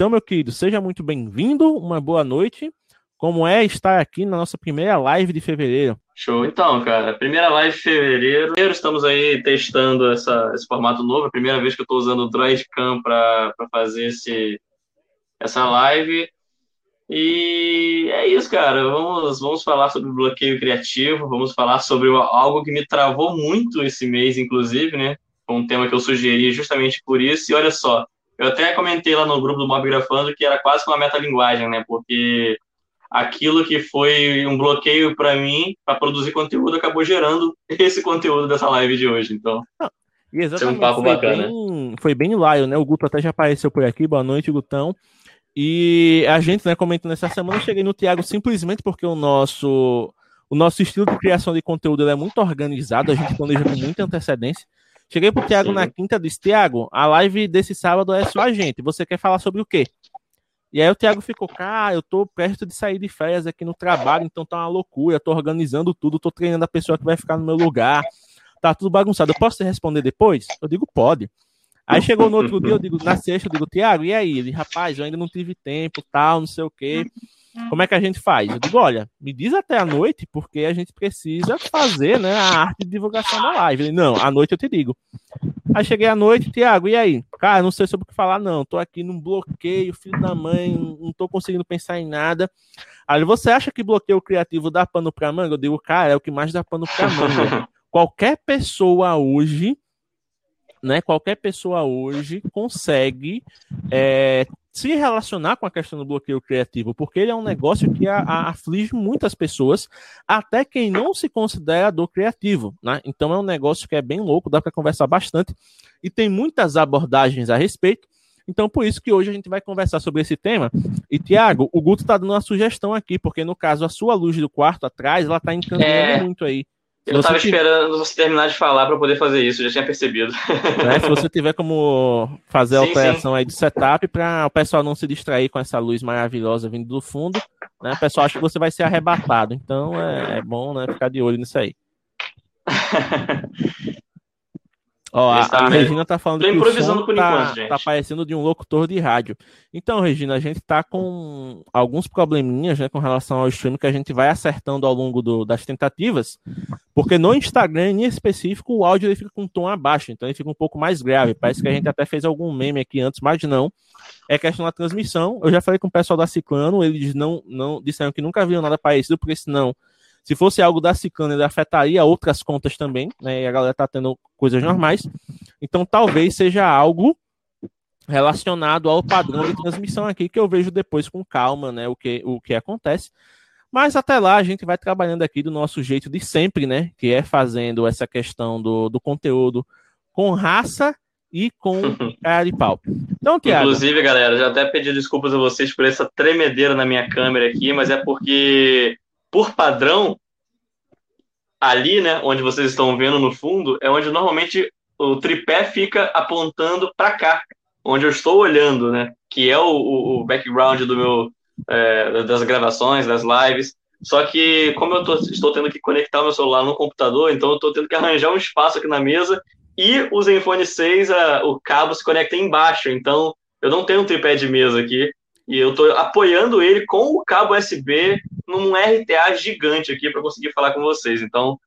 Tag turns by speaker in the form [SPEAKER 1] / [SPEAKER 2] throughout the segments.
[SPEAKER 1] Então, meu querido, seja muito bem-vindo, uma boa noite. Como é estar aqui na nossa primeira live de fevereiro?
[SPEAKER 2] Show, então, cara. Primeira live de fevereiro. Estamos aí testando essa, esse formato novo. A primeira vez que eu estou usando o Droidcam para fazer esse, essa live. E é isso, cara. Vamos, vamos falar sobre bloqueio criativo. Vamos falar sobre algo que me travou muito esse mês, inclusive, né? Um tema que eu sugeri justamente por isso. E olha só, eu até comentei lá no grupo do Mob Grafando que era quase uma metalinguagem, né? Porque aquilo que foi um bloqueio para mim para produzir conteúdo acabou gerando esse conteúdo dessa live de hoje. Então,
[SPEAKER 1] ah, e exatamente, um papo foi bacana. Bem, foi bem laio, né? O Guto até já apareceu por aqui. Boa noite, Gutão. E a gente, né, comentando essa semana, eu cheguei no Thiago simplesmente porque o nosso o nosso estilo de criação de conteúdo é muito organizado, a gente planeja com muita antecedência. Cheguei pro Thiago na quinta e disse: Thiago, a live desse sábado é só a gente. Você quer falar sobre o quê? E aí o Thiago ficou, cara, eu tô perto de sair de férias aqui no trabalho, então tá uma loucura, eu tô organizando tudo, tô treinando a pessoa que vai ficar no meu lugar, tá tudo bagunçado. Eu posso te responder depois? Eu digo, pode. Aí chegou no outro dia, eu digo, na sexta, eu digo, Thiago, e aí? Ele, rapaz, eu ainda não tive tempo, tal, não sei o quê. Como é que a gente faz? Eu digo, olha, me diz até a noite, porque a gente precisa fazer né, a arte de divulgação da live. Ele, não, à noite eu te digo. Aí cheguei à noite, Tiago, e aí? Cara, não sei sobre o que falar, não. Tô aqui num bloqueio, filho da mãe, não tô conseguindo pensar em nada. Aí você acha que bloqueio criativo dá pano pra manga? Eu digo, cara, é o que mais dá pano pra manga. Qualquer pessoa hoje né, qualquer pessoa hoje consegue é, se relacionar com a questão do bloqueio criativo, porque ele é um negócio que a, a, aflige muitas pessoas, até quem não se considera do criativo, né? Então é um negócio que é bem louco, dá para conversar bastante e tem muitas abordagens a respeito. Então, por isso que hoje a gente vai conversar sobre esse tema. E, Tiago, o Guto está dando uma sugestão aqui, porque no caso, a sua luz do quarto atrás, ela está encaminhando é... muito aí.
[SPEAKER 2] Eu estava esperando você terminar de falar para poder fazer isso, já tinha percebido.
[SPEAKER 1] Né? Se você tiver como fazer a operação sim. aí de setup para o pessoal não se distrair com essa luz maravilhosa vindo do fundo, né? O pessoal acha que você vai ser arrebatado. Então é, é bom né, ficar de olho nisso aí. Ó, a, a Regina tá falando que o som por tá, enquanto, gente. tá parecendo de um locutor de rádio. Então, Regina, a gente tá com alguns probleminhas, né, com relação ao stream que a gente vai acertando ao longo do, das tentativas, porque no Instagram, em específico, o áudio ele fica com um tom abaixo, então ele fica um pouco mais grave. Parece que a gente até fez algum meme aqui antes, mas não. É questão da transmissão. Eu já falei com o pessoal da Ciclano, eles não, não disseram que nunca viram nada parecido, porque senão se fosse algo da Ciclana, ele afetaria outras contas também, né? E a galera tá tendo coisas normais. Então, talvez seja algo relacionado ao padrão de transmissão aqui, que eu vejo depois com calma, né? O que, o que acontece. Mas até lá a gente vai trabalhando aqui do nosso jeito de sempre, né? Que é fazendo essa questão do, do conteúdo com raça e com cara de pau.
[SPEAKER 2] Então, Thiago. Inclusive, galera, já até pedi desculpas a vocês por essa tremedeira na minha câmera aqui, mas é porque por padrão, ali, né, onde vocês estão vendo no fundo, é onde normalmente o tripé fica apontando para cá, onde eu estou olhando, né, que é o, o background do meu é, das gravações, das lives. Só que como eu tô, estou tendo que conectar o meu celular no computador, então eu estou tendo que arranjar um espaço aqui na mesa e o Zenfone 6, a, o cabo se conecta embaixo, então eu não tenho um tripé de mesa aqui e eu estou apoiando ele com o cabo USB num RTA gigante aqui para conseguir falar com vocês. Então,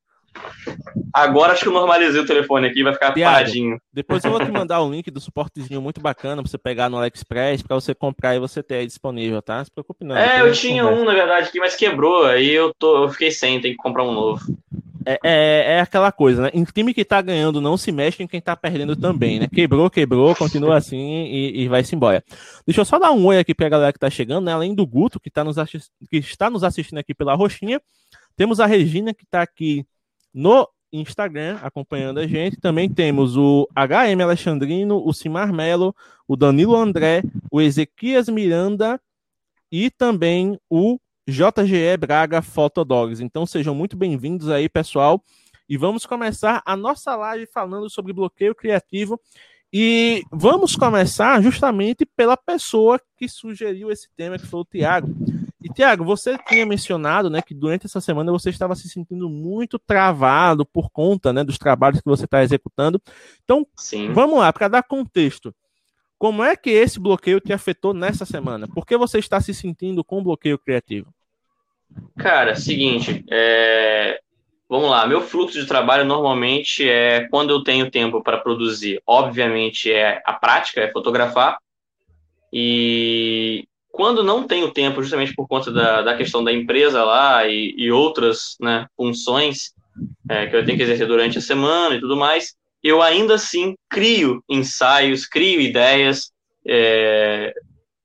[SPEAKER 2] agora acho que eu normalizei o telefone aqui, vai ficar Piado. paradinho.
[SPEAKER 1] Depois eu vou te mandar o um link do suportezinho muito bacana para você pegar no AliExpress, para você comprar e você ter aí disponível, tá? Não se preocupe não.
[SPEAKER 2] É, eu tinha conversa. um, na verdade, aqui, mas quebrou, aí eu, tô, eu fiquei sem, tem que comprar um novo.
[SPEAKER 1] É, é, é, aquela coisa, né? Em time que tá ganhando não se mexe em quem tá perdendo também, né? Quebrou, quebrou, continua assim e, e vai-se embora. Deixa eu só dar um oi aqui pra galera que tá chegando, né? Além do Guto, que, tá nos que está nos assistindo aqui pela Roxinha, temos a Regina, que tá aqui no Instagram acompanhando a gente. Também temos o HM Alexandrino, o Simar Melo, o Danilo André, o Ezequias Miranda e também o JGE Braga Photodogs. Então sejam muito bem-vindos aí, pessoal. E vamos começar a nossa live falando sobre bloqueio criativo. E vamos começar justamente pela pessoa que sugeriu esse tema, que foi o Tiago. E, Tiago, você tinha mencionado né, que durante essa semana você estava se sentindo muito travado por conta né, dos trabalhos que você está executando. Então, Sim. vamos lá, para dar contexto. Como é que esse bloqueio te afetou nessa semana? Por que você está se sentindo com bloqueio criativo?
[SPEAKER 2] Cara, seguinte, é... vamos lá. Meu fluxo de trabalho normalmente é quando eu tenho tempo para produzir. Obviamente é a prática, é fotografar. E quando não tenho tempo, justamente por conta da, da questão da empresa lá e, e outras né, funções é, que eu tenho que exercer durante a semana e tudo mais, eu ainda assim crio ensaios, crio ideias. É,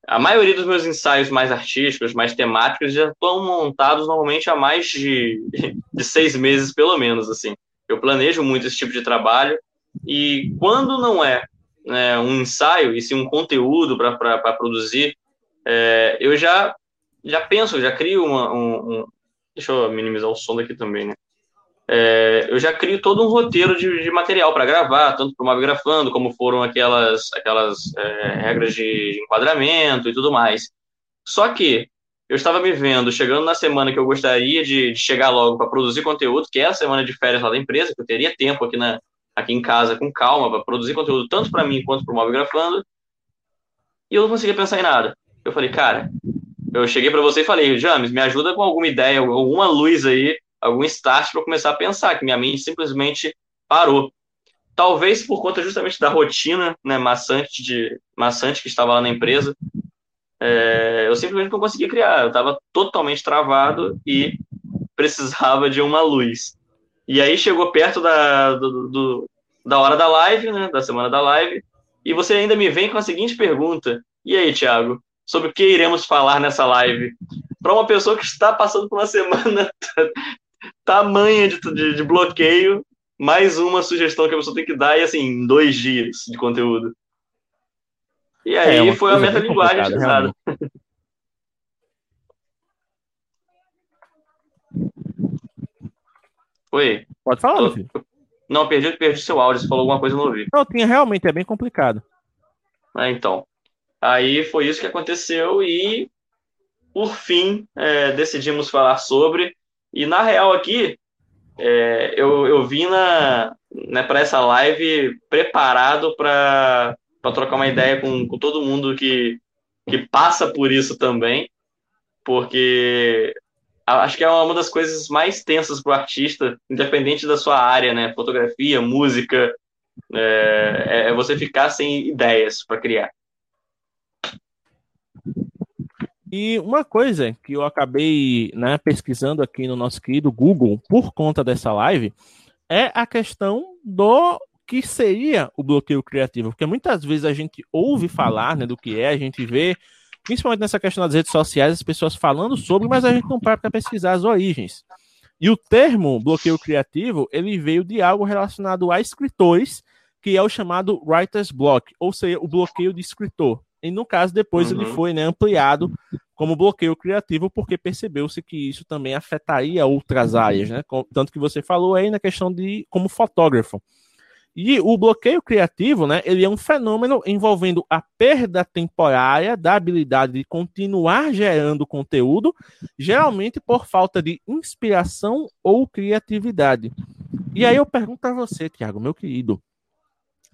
[SPEAKER 2] a maioria dos meus ensaios mais artísticos, mais temáticos, já estão montados normalmente há mais de, de seis meses, pelo menos. assim. Eu planejo muito esse tipo de trabalho e quando não é né, um ensaio e sim um conteúdo para produzir, é, eu já, já penso, já crio uma, um, um, Deixa eu minimizar o som daqui também, né? É, eu já crio todo um roteiro de, de material para gravar, tanto para o Mobgrafando, como foram aquelas, aquelas é, regras de enquadramento e tudo mais. Só que eu estava me vendo chegando na semana que eu gostaria de, de chegar logo para produzir conteúdo, que é a semana de férias lá da empresa, que eu teria tempo aqui, na, aqui em casa com calma para produzir conteúdo tanto para mim quanto para o Mobgrafando, e eu não conseguia pensar em nada. Eu falei, cara, eu cheguei para você e falei, James, me ajuda com alguma ideia, alguma luz aí, algum start para começar a pensar, que minha mente simplesmente parou. Talvez por conta justamente da rotina né, maçante, de, maçante que estava lá na empresa, é, eu simplesmente não conseguia criar. Eu estava totalmente travado e precisava de uma luz. E aí chegou perto da, do, do, da hora da live, né, da semana da live, e você ainda me vem com a seguinte pergunta: E aí, Thiago, sobre o que iremos falar nessa live. Para uma pessoa que está passando por uma semana tamanha de, de, de, bloqueio, mais uma sugestão que a pessoa tem que dar, e assim, em dois dias de conteúdo. E é, aí é, foi a metalinguagem utilizada. Oi.
[SPEAKER 1] Pode falar, Tô... filho.
[SPEAKER 2] Não, perdi, perdi seu áudio. Você falou alguma coisa e não ouvi.
[SPEAKER 1] Não, tinha realmente, é bem complicado.
[SPEAKER 2] Ah, então. Aí foi isso que aconteceu e, por fim, é, decidimos falar sobre. E, na real, aqui, é, eu, eu vim na, né, para essa live preparado para trocar uma ideia com, com todo mundo que, que passa por isso também, porque acho que é uma das coisas mais tensas para o artista, independente da sua área, né? Fotografia, música, é, é você ficar sem ideias para criar.
[SPEAKER 1] E uma coisa que eu acabei né, pesquisando aqui no nosso querido Google por conta dessa live é a questão do que seria o bloqueio criativo, porque muitas vezes a gente ouve falar né, do que é, a gente vê, principalmente nessa questão das redes sociais, as pessoas falando sobre, mas a gente não para para pesquisar as origens. E o termo bloqueio criativo, ele veio de algo relacionado a escritores, que é o chamado writer's block, ou seja, o bloqueio de escritor. E no caso, depois uhum. ele foi né, ampliado como bloqueio criativo, porque percebeu-se que isso também afetaria outras áreas, né? Tanto que você falou aí na questão de como fotógrafo. E o bloqueio criativo, né, ele é um fenômeno envolvendo a perda temporária da habilidade de continuar gerando conteúdo, geralmente por falta de inspiração ou criatividade. E aí eu pergunto a você, Tiago, meu querido,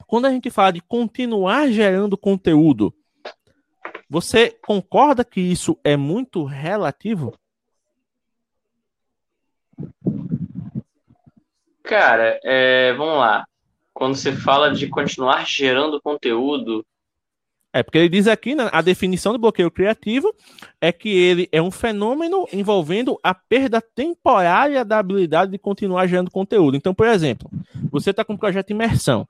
[SPEAKER 1] quando a gente fala de continuar gerando conteúdo, você concorda que isso é muito relativo?
[SPEAKER 2] Cara, é, vamos lá. Quando você fala de continuar gerando conteúdo.
[SPEAKER 1] É, porque ele diz aqui, né, a definição do bloqueio criativo é que ele é um fenômeno envolvendo a perda temporária da habilidade de continuar gerando conteúdo. Então, por exemplo, você está com um projeto de imersão.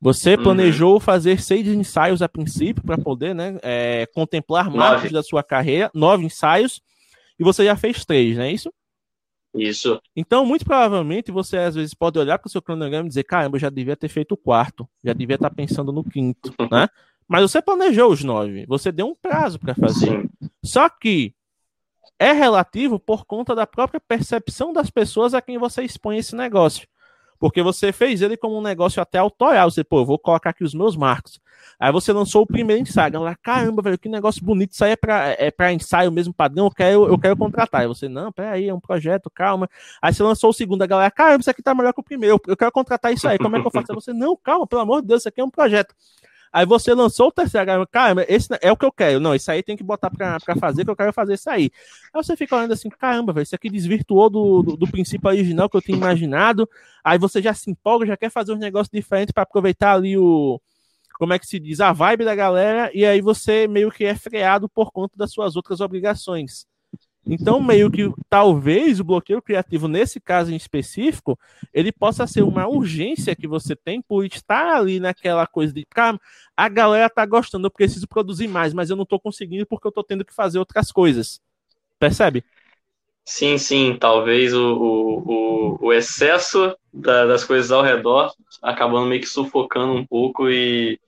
[SPEAKER 1] Você uhum. planejou uhum. fazer seis ensaios a princípio para poder né, é, contemplar marcos da sua carreira, nove ensaios, e você já fez três, não é isso?
[SPEAKER 2] Isso.
[SPEAKER 1] Então, muito provavelmente, você às vezes pode olhar para o seu cronograma e dizer, caramba, eu já devia ter feito o quarto, já devia estar pensando no quinto, né? Mas você planejou os nove, você deu um prazo para fazer. Sim. Só que é relativo por conta da própria percepção das pessoas a quem você expõe esse negócio. Porque você fez ele como um negócio até autoral. Você, pô, vou colocar aqui os meus marcos. Aí você lançou o primeiro ensaio. Galera, caramba, velho, que negócio bonito. Isso aí é pra, é pra ensaio mesmo padrão. Eu quero, eu quero contratar. Aí você, não, peraí, é um projeto, calma. Aí você lançou o segundo. A galera, caramba, isso aqui tá melhor que o primeiro. Eu quero contratar isso aí. Como é que eu faço? Aí você, não, calma, pelo amor de Deus, isso aqui é um projeto. Aí você lançou o terceiro, caramba, esse é o que eu quero. Não, isso aí tem que botar pra, pra fazer, que eu quero fazer isso aí. Aí você fica olhando assim, caramba, velho, isso aqui desvirtuou do, do, do, princípio original que eu tinha imaginado. Aí você já se empolga, já quer fazer um negócio diferente para aproveitar ali o. Como é que se diz? A vibe da galera, e aí você meio que é freado por conta das suas outras obrigações. Então, meio que talvez o bloqueio criativo, nesse caso em específico, ele possa ser uma urgência que você tem por estar ali naquela coisa de, cara, a galera tá gostando, eu preciso produzir mais, mas eu não tô conseguindo porque eu tô tendo que fazer outras coisas. Percebe?
[SPEAKER 2] Sim, sim, talvez o, o, o excesso da, das coisas ao redor acabando meio que sufocando um pouco e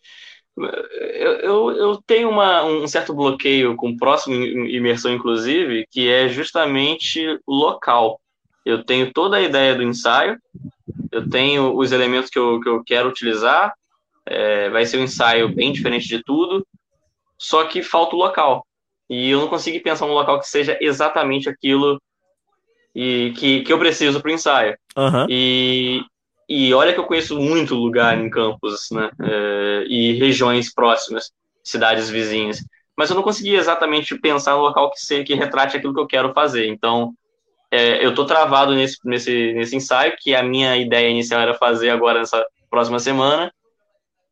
[SPEAKER 2] eu, eu, eu tenho uma, um certo bloqueio com próximo imersão, inclusive, que é justamente o local. Eu tenho toda a ideia do ensaio, eu tenho os elementos que eu, que eu quero utilizar, é, vai ser um ensaio bem diferente de tudo, só que falta o local. E eu não consigo pensar num local que seja exatamente aquilo e que, que eu preciso para o ensaio.
[SPEAKER 1] Uhum.
[SPEAKER 2] E, e olha que eu conheço muito lugar em campos, né? É, e regiões próximas, cidades vizinhas. Mas eu não consegui exatamente pensar no local que, se, que retrate aquilo que eu quero fazer. Então, é, eu estou travado nesse, nesse, nesse ensaio, que a minha ideia inicial era fazer agora nessa próxima semana.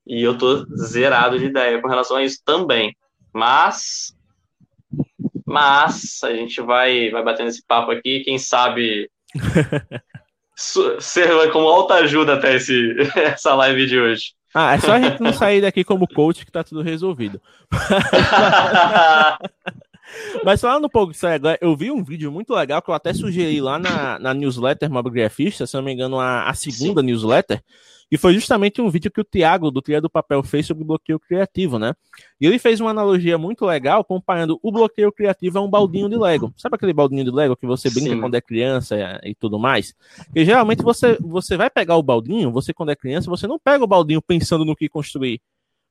[SPEAKER 2] E eu estou zerado de ideia com relação a isso também. Mas. Mas a gente vai, vai batendo esse papo aqui. Quem sabe ser como alta ajuda até esse, essa live de hoje.
[SPEAKER 1] Ah, é só a gente não sair daqui como coach que tá tudo resolvido. Mas falando um pouco disso agora, eu vi um vídeo muito legal que eu até sugeri lá na, na newsletter Mobigrafista, se não me engano, a, a segunda Sim. newsletter, e foi justamente um vídeo que o Thiago, do Tria do Papel, fez sobre bloqueio criativo, né? E ele fez uma analogia muito legal comparando o bloqueio criativo a um baldinho de Lego. Sabe aquele baldinho de Lego que você brinca Sim. quando é criança e tudo mais? E geralmente você, você vai pegar o baldinho, você quando é criança, você não pega o baldinho pensando no que construir.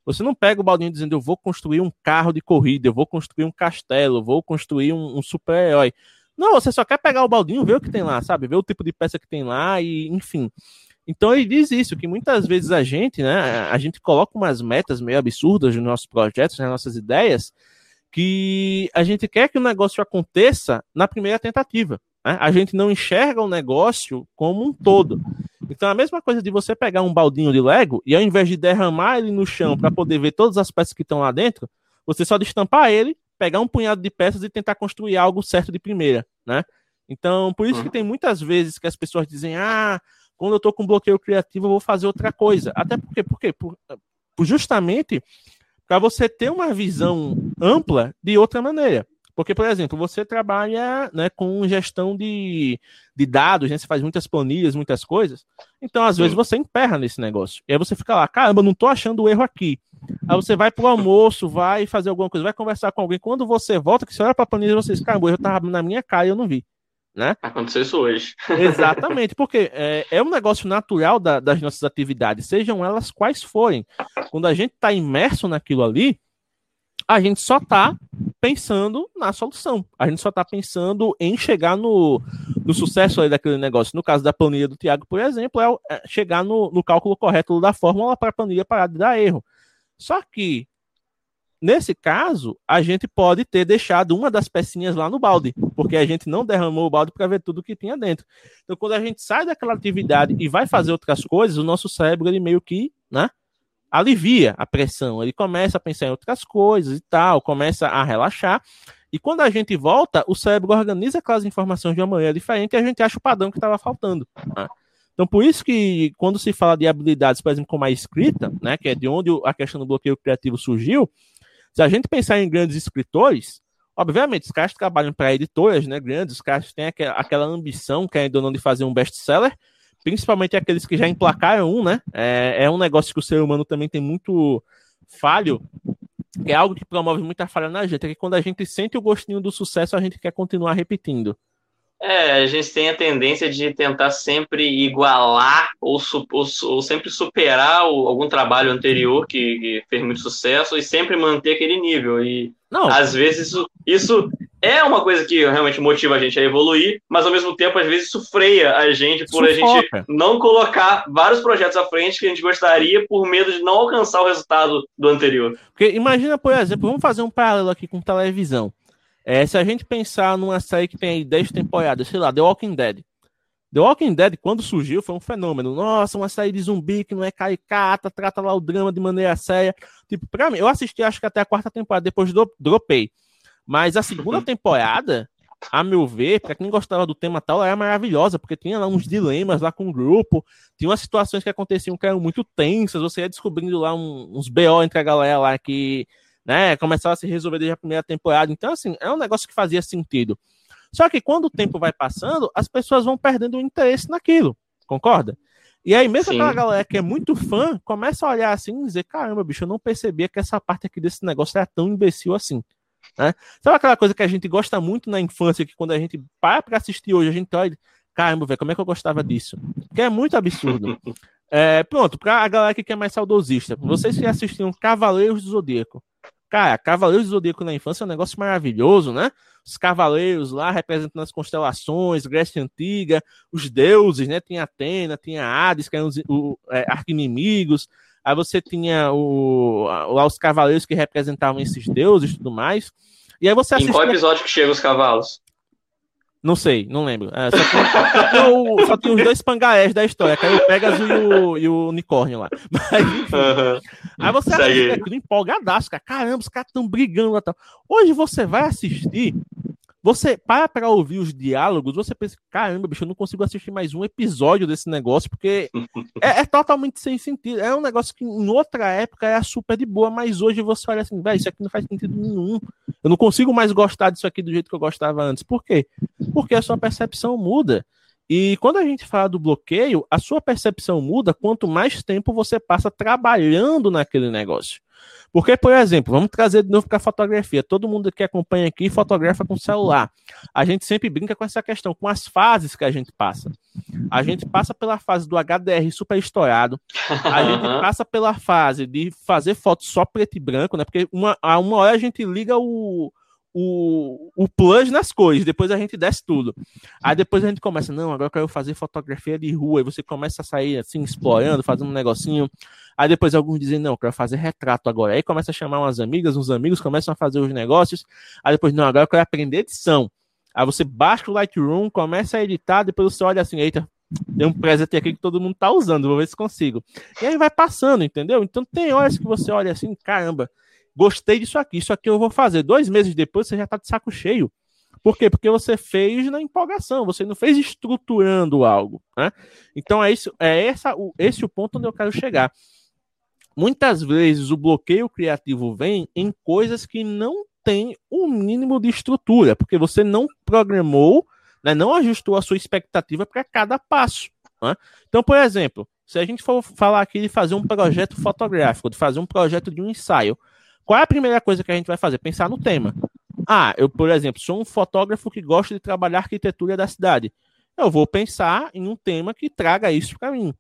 [SPEAKER 1] Você não pega o baldinho dizendo eu vou construir um carro de corrida, eu vou construir um castelo, eu vou construir um, um super-herói. Não, você só quer pegar o baldinho, ver o que tem lá, sabe? Ver o tipo de peça que tem lá e, enfim. Então ele diz isso, que muitas vezes a gente, né, a gente coloca umas metas meio absurdas nos nossos projetos, nas nossas ideias, que a gente quer que o negócio aconteça na primeira tentativa. Né? A gente não enxerga o negócio como um todo. Então a mesma coisa de você pegar um baldinho de Lego e ao invés de derramar ele no chão para poder ver todas as peças que estão lá dentro, você só destampar ele, pegar um punhado de peças e tentar construir algo certo de primeira, né? Então, por isso que tem muitas vezes que as pessoas dizem: "Ah, quando eu estou com bloqueio criativo, eu vou fazer outra coisa. Até porque, por quê? Por, por justamente para você ter uma visão ampla de outra maneira. Porque, por exemplo, você trabalha né, com gestão de, de dados, né, você faz muitas planilhas, muitas coisas. Então, às Sim. vezes, você emperra nesse negócio. E aí você fica lá, caramba, não estou achando o erro aqui. Aí você vai para o almoço, vai fazer alguma coisa, vai conversar com alguém. Quando você volta, que você olha para a planilha, você diz, caramba, erro estava na minha cara e eu não vi né?
[SPEAKER 2] Aconteceu isso hoje.
[SPEAKER 1] Exatamente, porque é, é um negócio natural da, das nossas atividades, sejam elas quais forem. Quando a gente está imerso naquilo ali, a gente só está pensando na solução. A gente só está pensando em chegar no, no sucesso aí daquele negócio. No caso da planilha do Tiago, por exemplo, é, é chegar no, no cálculo correto da fórmula para a planilha parar de dar erro. Só que Nesse caso, a gente pode ter deixado uma das pecinhas lá no balde, porque a gente não derramou o balde para ver tudo que tinha dentro. Então, quando a gente sai daquela atividade e vai fazer outras coisas, o nosso cérebro ele meio que, né, alivia a pressão. Ele começa a pensar em outras coisas e tal, começa a relaxar. E quando a gente volta, o cérebro organiza aquelas informações de uma maneira diferente e a gente acha o padrão que estava faltando. Né? Então, por isso que quando se fala de habilidades, por exemplo, como a escrita, né, que é de onde a questão do bloqueio criativo surgiu, se a gente pensar em grandes escritores, Obviamente, os caras trabalham para editoras, né, grandes, os caras têm aquela ambição, que ainda não de fazer um best-seller, principalmente aqueles que já emplacaram um, né? É, é um negócio que o ser humano também tem muito falho, é algo que promove muita falha na gente, é que quando a gente sente o gostinho do sucesso, a gente quer continuar repetindo.
[SPEAKER 2] É, a gente tem a tendência de tentar sempre igualar ou, ou, ou sempre superar o, algum trabalho anterior que, que, fez muito sucesso e sempre manter aquele nível. E Não. às vezes isso, isso é uma coisa que realmente motiva a gente a evoluir, mas ao mesmo tempo, às vezes, isso freia a gente por Sufoca. a gente não colocar vários projetos à frente que a gente gostaria por medo de não alcançar o resultado do anterior.
[SPEAKER 1] Porque imagina, por exemplo, vamos fazer um paralelo aqui com televisão. É, se a gente pensar numa série que tem aí 10 temporadas, sei lá, The Walking Dead. The Walking Dead, quando surgiu, foi um fenômeno. Nossa, uma série de zumbi que não é caricata, trata lá o drama de maneira séria. Tipo, pra mim, eu assisti acho que até a quarta temporada, depois do, dropei. Mas a segunda temporada, a meu ver, para quem gostava do tema tal, era maravilhosa, porque tinha lá uns dilemas lá com o grupo, tinha umas situações que aconteciam que eram muito tensas, você ia descobrindo lá um, uns BO entre a galera lá que né? Começava a se resolver desde a primeira temporada. Então, assim, é um negócio que fazia sentido. Só que quando o tempo vai passando, as pessoas vão perdendo o interesse naquilo, concorda? E aí, mesmo Sim. aquela galera que é muito fã, começa a olhar assim e dizer: caramba, bicho, eu não percebia que essa parte aqui desse negócio era tão imbecil assim. Né? Sabe aquela coisa que a gente gosta muito na infância, que quando a gente para pra assistir hoje, a gente olha, caramba, velho, como é que eu gostava disso? Que é muito absurdo. É, pronto, pra a galera que é mais saudosista, vocês que assistiam Cavaleiros do Zodíaco, Cara, Cavaleiros do Zodíaco na infância é um negócio maravilhoso, né? Os cavaleiros lá representando as constelações, Grécia Antiga, os deuses, né? Tinha Atena, tinha Hades, que eram os o, é, arquinimigos. Aí você tinha o, lá os cavaleiros que representavam esses deuses e tudo mais. E aí você
[SPEAKER 2] assistia... Em qual episódio que chegam os cavalos?
[SPEAKER 1] Não sei, não lembro. É, só, tem, só, tem o, só, tem, os dois pangaés da história, que é o Pegasus e o, e o unicórnio lá. Mas, enfim. Uhum. Aí você assiste aquilo empolgadaço, cara. Caramba, os caras estão brigando lá. Tal. Hoje você vai assistir você para para ouvir os diálogos, você pensa, caramba, bicho, eu não consigo assistir mais um episódio desse negócio, porque é, é, totalmente sem sentido. É um negócio que em outra época era super de boa, mas hoje você olha assim, velho, isso aqui não faz sentido nenhum. Eu não consigo mais gostar disso aqui do jeito que eu gostava antes. Por quê? Porque a sua percepção muda. E quando a gente fala do bloqueio, a sua percepção muda quanto mais tempo você passa trabalhando naquele negócio. Porque, por exemplo, vamos trazer de novo para a fotografia. Todo mundo que acompanha aqui fotografa com celular. A gente sempre brinca com essa questão, com as fases que a gente passa. A gente passa pela fase do HDR super estourado. A gente passa pela fase de fazer fotos só preto e branco, né? Porque uma, a uma hora a gente liga o, o, o plus nas cores, depois a gente desce tudo. Aí depois a gente começa, não, agora eu quero fazer fotografia de rua, e você começa a sair assim, explorando, fazendo um negocinho. Aí depois alguns dizem, não, eu quero fazer retrato agora. Aí começa a chamar umas amigas, uns amigos começam a fazer os negócios. Aí depois, não, agora eu quero aprender edição. Aí você baixa o Lightroom, começa a editar, depois você olha assim, eita, tem um presente aqui que todo mundo tá usando, vou ver se consigo. E aí vai passando, entendeu? Então tem horas que você olha assim, caramba, gostei disso aqui, isso aqui eu vou fazer. Dois meses depois você já está de saco cheio. Por quê? Porque você fez na empolgação, você não fez estruturando algo. Né? Então é, isso, é essa, esse o ponto onde eu quero chegar. Muitas vezes o bloqueio criativo vem em coisas que não tem o um mínimo de estrutura, porque você não programou, né, não ajustou a sua expectativa para cada passo. Né? Então, por exemplo, se a gente for falar aqui de fazer um projeto fotográfico, de fazer um projeto de um ensaio, qual é a primeira coisa que a gente vai fazer? Pensar no tema. Ah, eu, por exemplo, sou um fotógrafo que gosta de trabalhar arquitetura da cidade. Eu vou pensar em um tema que traga isso para mim.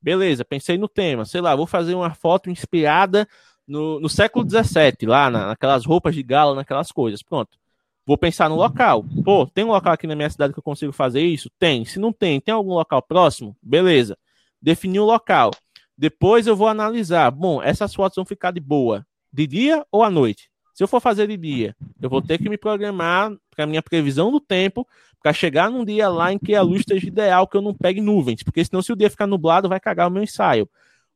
[SPEAKER 1] Beleza, pensei no tema. Sei lá, vou fazer uma foto inspirada no, no século XVII, lá na, naquelas roupas de gala, naquelas coisas. Pronto. Vou pensar no local. Pô, tem um local aqui na minha cidade que eu consigo fazer isso? Tem. Se não tem, tem algum local próximo? Beleza. Definir o local. Depois eu vou analisar. Bom, essas fotos vão ficar de boa de dia ou à noite. Se eu for fazer de dia, eu vou ter que me programar para minha previsão do tempo para chegar num dia lá em que a luz esteja ideal, que eu não pegue nuvens, porque senão se o dia ficar nublado vai cagar o meu ensaio.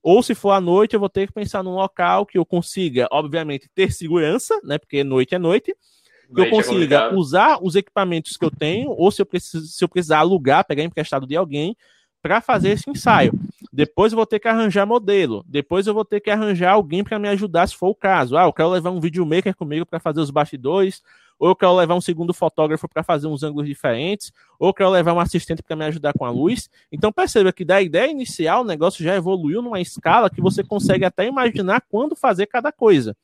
[SPEAKER 1] Ou se for à noite, eu vou ter que pensar num local que eu consiga, obviamente, ter segurança, né? Porque noite é noite, que eu é consiga é usar os equipamentos que eu tenho, ou se eu, preciso, se eu precisar alugar, pegar emprestado de alguém, para fazer esse ensaio. Depois eu vou ter que arranjar modelo. Depois eu vou ter que arranjar alguém para me ajudar, se for o caso. Ah, eu quero levar um videomaker comigo para fazer os bastidores, ou eu quero levar um segundo fotógrafo para fazer uns ângulos diferentes, ou eu quero levar um assistente para me ajudar com a luz. Então perceba que da ideia inicial o negócio já evoluiu numa escala que você consegue até imaginar quando fazer cada coisa.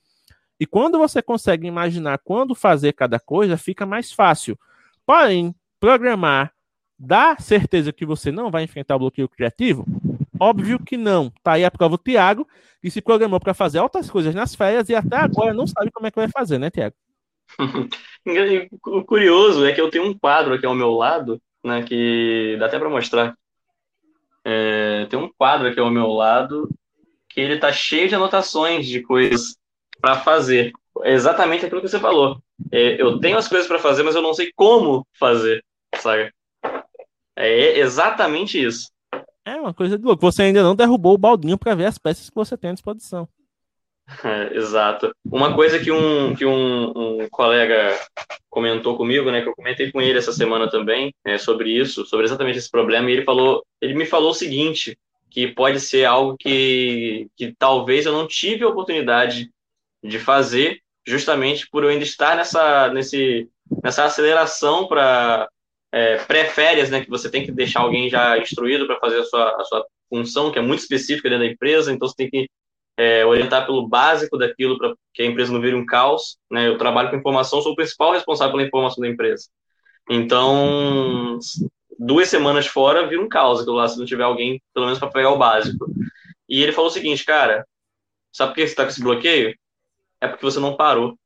[SPEAKER 1] E quando você consegue imaginar quando fazer cada coisa, fica mais fácil. Porém, programar dá certeza que você não vai enfrentar o bloqueio criativo? Óbvio que não. Tá aí a prova do Tiago, que se programou para fazer outras coisas nas férias e até agora não sabe como é que vai fazer, né, Tiago?
[SPEAKER 2] o curioso é que eu tenho um quadro aqui ao meu lado, né, que dá até para mostrar. É, tem um quadro aqui ao meu lado que ele tá cheio de anotações de coisas para fazer. É exatamente aquilo que você falou. É, eu tenho as coisas para fazer, mas eu não sei como fazer, sabe? É exatamente isso.
[SPEAKER 1] É uma coisa de louco. Você ainda não derrubou o baldinho para ver as peças que você tem à disposição.
[SPEAKER 2] É, exato. Uma coisa que um, que um, um, colega comentou comigo, né, que eu comentei com ele essa semana também, é, sobre isso, sobre exatamente esse problema, e ele falou, ele me falou o seguinte, que pode ser algo que, que talvez eu não tive a oportunidade de fazer, justamente por eu ainda estar nessa, nesse, nessa aceleração para é, pré-férias, né, que você tem que deixar alguém já instruído para fazer a sua, a sua função, que é muito específica dentro da empresa, então você tem que é, orientar pelo básico daquilo para que a empresa não vire um caos. Né? Eu trabalho com informação, sou o principal responsável pela informação da empresa. Então, duas semanas fora vira um caos aquilo lá, se não tiver alguém, pelo menos, para pegar o básico. E ele falou o seguinte, cara, sabe por que você está com esse bloqueio? É porque você não parou.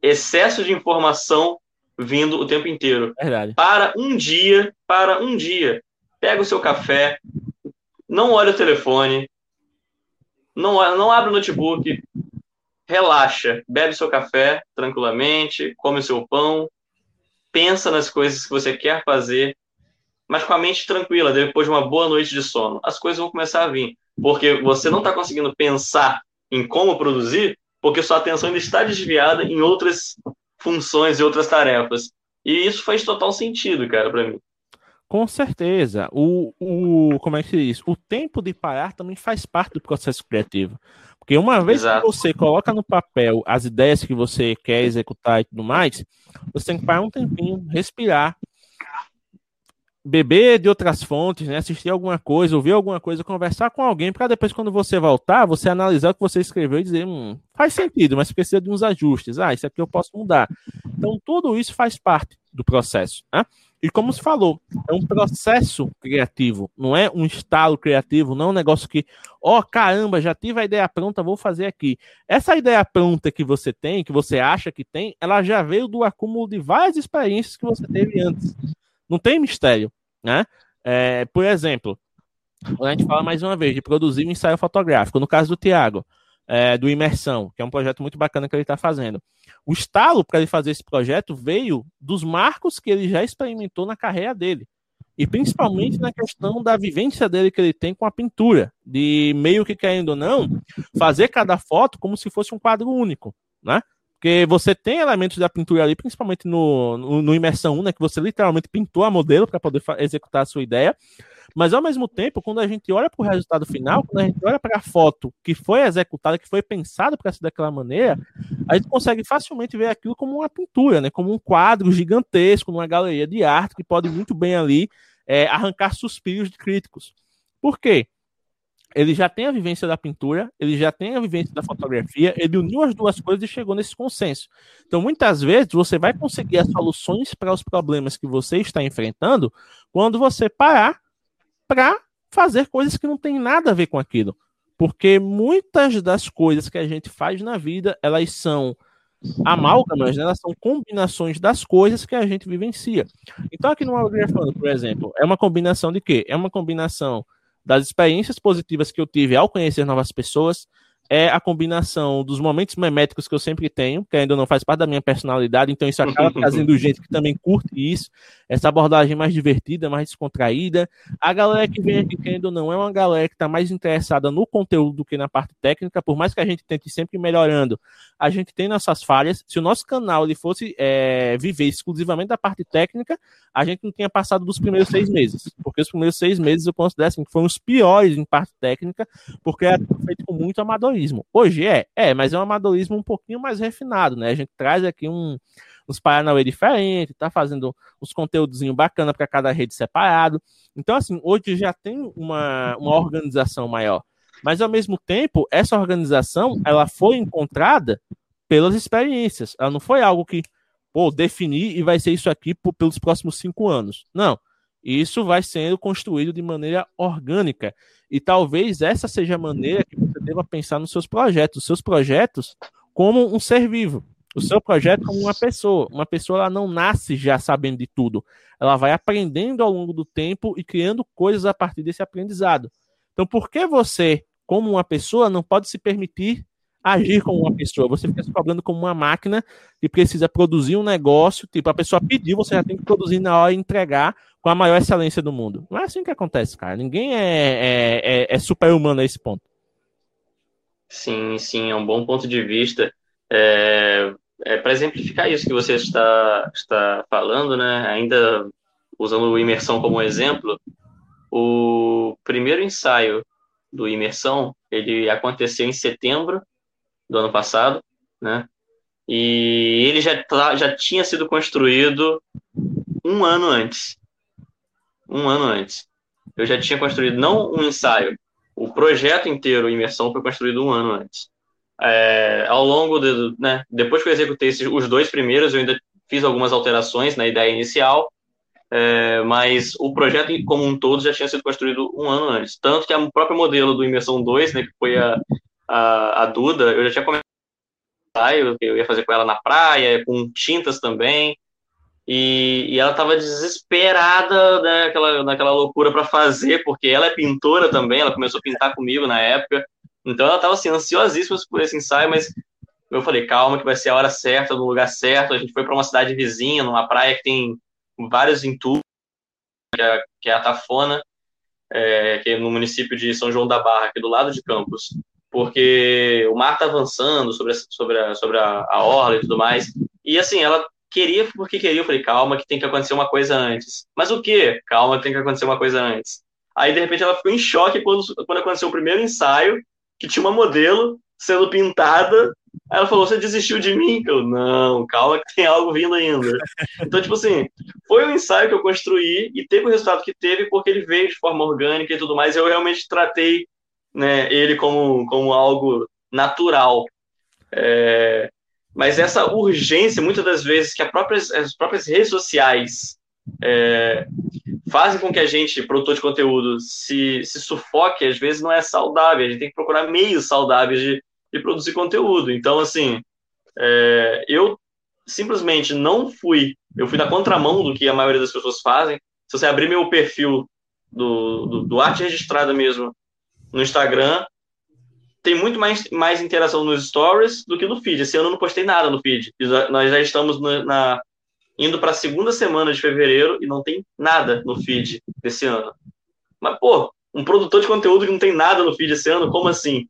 [SPEAKER 2] Excesso de informação vindo o tempo inteiro.
[SPEAKER 1] Verdade.
[SPEAKER 2] Para um dia, para um dia. Pega o seu café, não olha o telefone, não, não abre o notebook, relaxa, bebe seu café tranquilamente, come o seu pão, pensa nas coisas que você quer fazer, mas com a mente tranquila, depois de uma boa noite de sono. As coisas vão começar a vir, porque você não está conseguindo pensar em como produzir, porque sua atenção ainda está desviada em outras funções e outras tarefas. E isso faz total sentido, cara, para mim.
[SPEAKER 1] Com certeza. O, o, como é que se diz? O tempo de parar também faz parte do processo criativo. Porque uma vez Exato. que você coloca no papel as ideias que você quer executar e tudo mais, você tem que parar um tempinho, respirar, beber de outras fontes, né? assistir alguma coisa, ouvir alguma coisa, conversar com alguém, para depois, quando você voltar, você analisar o que você escreveu e dizer, hum, faz sentido, mas precisa de uns ajustes. Ah, isso aqui eu posso mudar. Então, tudo isso faz parte do processo. Né? E como se falou, é um processo criativo, não é um estalo criativo, não é um negócio que, ó, oh, caramba, já tive a ideia pronta, vou fazer aqui. Essa ideia pronta que você tem, que você acha que tem, ela já veio do acúmulo de várias experiências que você teve antes. Não tem mistério, né? É, por exemplo, a gente fala mais uma vez de produzir um ensaio fotográfico, no caso do Tiago, é, do Imersão, que é um projeto muito bacana que ele está fazendo. O estalo para ele fazer esse projeto veio dos marcos que ele já experimentou na carreira dele. E principalmente na questão da vivência dele que ele tem com a pintura, de meio que querendo ou não, fazer cada foto como se fosse um quadro único, né? Porque você tem elementos da pintura ali, principalmente no, no, no Imersão 1, né? Que você literalmente pintou a modelo para poder executar a sua ideia. Mas ao mesmo tempo, quando a gente olha para o resultado final, quando a gente olha para a foto que foi executada, que foi pensada para ser daquela maneira, a gente consegue facilmente ver aquilo como uma pintura, né? Como um quadro gigantesco, numa galeria de arte que pode muito bem ali é, arrancar suspiros de críticos. Por quê? Ele já tem a vivência da pintura, ele já tem a vivência da fotografia, ele uniu as duas coisas e chegou nesse consenso. Então, muitas vezes, você vai conseguir as soluções para os problemas que você está enfrentando quando você parar para fazer coisas que não tem nada a ver com aquilo. Porque muitas das coisas que a gente faz na vida, elas são amálgamas, né? elas são combinações das coisas que a gente vivencia. Então, aqui no Autografando, por exemplo, é uma combinação de quê? É uma combinação das experiências positivas que eu tive ao conhecer novas pessoas, é a combinação dos momentos meméticos que eu sempre tenho, que ainda não faz parte da minha personalidade, então isso acaba trazendo gente que também curte isso, essa abordagem mais divertida, mais descontraída. A galera que vem aqui, querendo ou não, é uma galera que está mais interessada no conteúdo do que na parte técnica, por mais que a gente tente sempre melhorando, a gente tem nossas falhas. Se o nosso canal ele fosse é, viver exclusivamente da parte técnica, a gente não tinha passado dos primeiros seis meses, porque os primeiros seis meses eu considero assim, que foram os piores em parte técnica, porque era feito com muito amadorismo. Hoje é, é, mas é um amadorismo um pouquinho mais refinado, né? A gente traz aqui um, uns Paranauê diferentes, tá fazendo uns conteúdos bacana para cada rede separado. Então, assim, hoje já tem uma, uma organização maior. Mas, ao mesmo tempo, essa organização, ela foi encontrada pelas experiências. Ela não foi algo que, pô, definir e vai ser isso aqui por, pelos próximos cinco anos. Não. Isso vai sendo construído de maneira orgânica. E talvez essa seja a maneira que deva pensar nos seus projetos. Os seus projetos como um ser vivo. O seu projeto como uma pessoa. Uma pessoa ela não nasce já sabendo de tudo. Ela vai aprendendo ao longo do tempo e criando coisas a partir desse aprendizado. Então, por que você, como uma pessoa, não pode se permitir agir como uma pessoa? Você fica se cobrando como uma máquina que precisa produzir um negócio, tipo, a pessoa pediu, você já tem que produzir na hora e entregar com a maior excelência do mundo. Não é assim que acontece, cara. Ninguém é, é, é, é super-humano a esse ponto.
[SPEAKER 2] Sim, sim, é um bom ponto de vista. É, é, para exemplificar isso que você está, está falando, né, ainda usando o imersão como exemplo, o primeiro ensaio do imersão ele aconteceu em setembro do ano passado, né? E ele já, tá, já tinha sido construído um ano antes. Um ano antes. Eu já tinha construído não um ensaio, o projeto inteiro, imersão, foi construído um ano antes. É, ao longo de, né, depois que eu executei esses, os dois primeiros, eu ainda fiz algumas alterações na ideia inicial, é, mas o projeto como um todo já tinha sido construído um ano antes. Tanto que o próprio modelo do Imersão 2, né, que foi a, a, a Duda, eu já tinha começado eu ia fazer com ela na praia, com tintas também, e, e ela estava desesperada né, naquela, naquela loucura para fazer, porque ela é pintora também, ela começou a pintar comigo na época, então ela estava assim, ansiosíssima por esse ensaio, mas eu falei, calma, que vai ser a hora certa, no lugar certo. A gente foi para uma cidade vizinha, numa praia que tem vários entulhos, que é, que é a Tafona, é, que é no município de São João da Barra, aqui do lado de Campos. Porque o mar está avançando sobre, a, sobre, a, sobre a, a orla e tudo mais. E assim, ela queria porque queria. Eu falei, calma, que tem que acontecer uma coisa antes. Mas o quê? Calma, tem que acontecer uma coisa antes. Aí, de repente, ela ficou em choque quando, quando aconteceu o primeiro ensaio que tinha uma modelo sendo pintada. Aí ela falou: Você desistiu de mim? Eu, não, calma que tem algo vindo ainda. Então, tipo assim, foi um ensaio que eu construí e teve o resultado que teve porque ele veio de forma orgânica e tudo mais. Eu realmente tratei né, ele como, como algo natural. É, mas essa urgência, muitas das vezes, que próprias, as próprias redes sociais é, fazem com que a gente, produtor de conteúdo, se, se sufoque, às vezes não é saudável. A gente tem que procurar meios saudáveis de, de produzir conteúdo. Então, assim, é, eu simplesmente não fui, eu fui na contramão do que a maioria das pessoas fazem. Se você abrir meu perfil do, do, do arte registrada mesmo no Instagram, tem muito mais, mais interação nos stories do que no feed. Esse ano eu não postei nada no feed. Nós já estamos na, na indo para a segunda semana de fevereiro e não tem nada no feed desse ano. Mas, pô, um produtor de conteúdo que não tem nada no feed esse ano, como assim?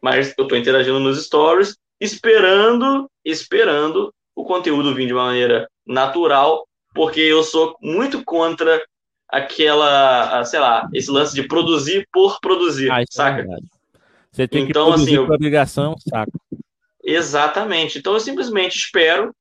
[SPEAKER 2] Mas eu estou interagindo nos stories, esperando, esperando o conteúdo vir de uma maneira natural, porque eu sou muito contra aquela, sei lá, esse lance de produzir por produzir, ah, é saca? É
[SPEAKER 1] Você tem então, que produzir assim, por obrigação, saca?
[SPEAKER 2] Exatamente. Então eu simplesmente espero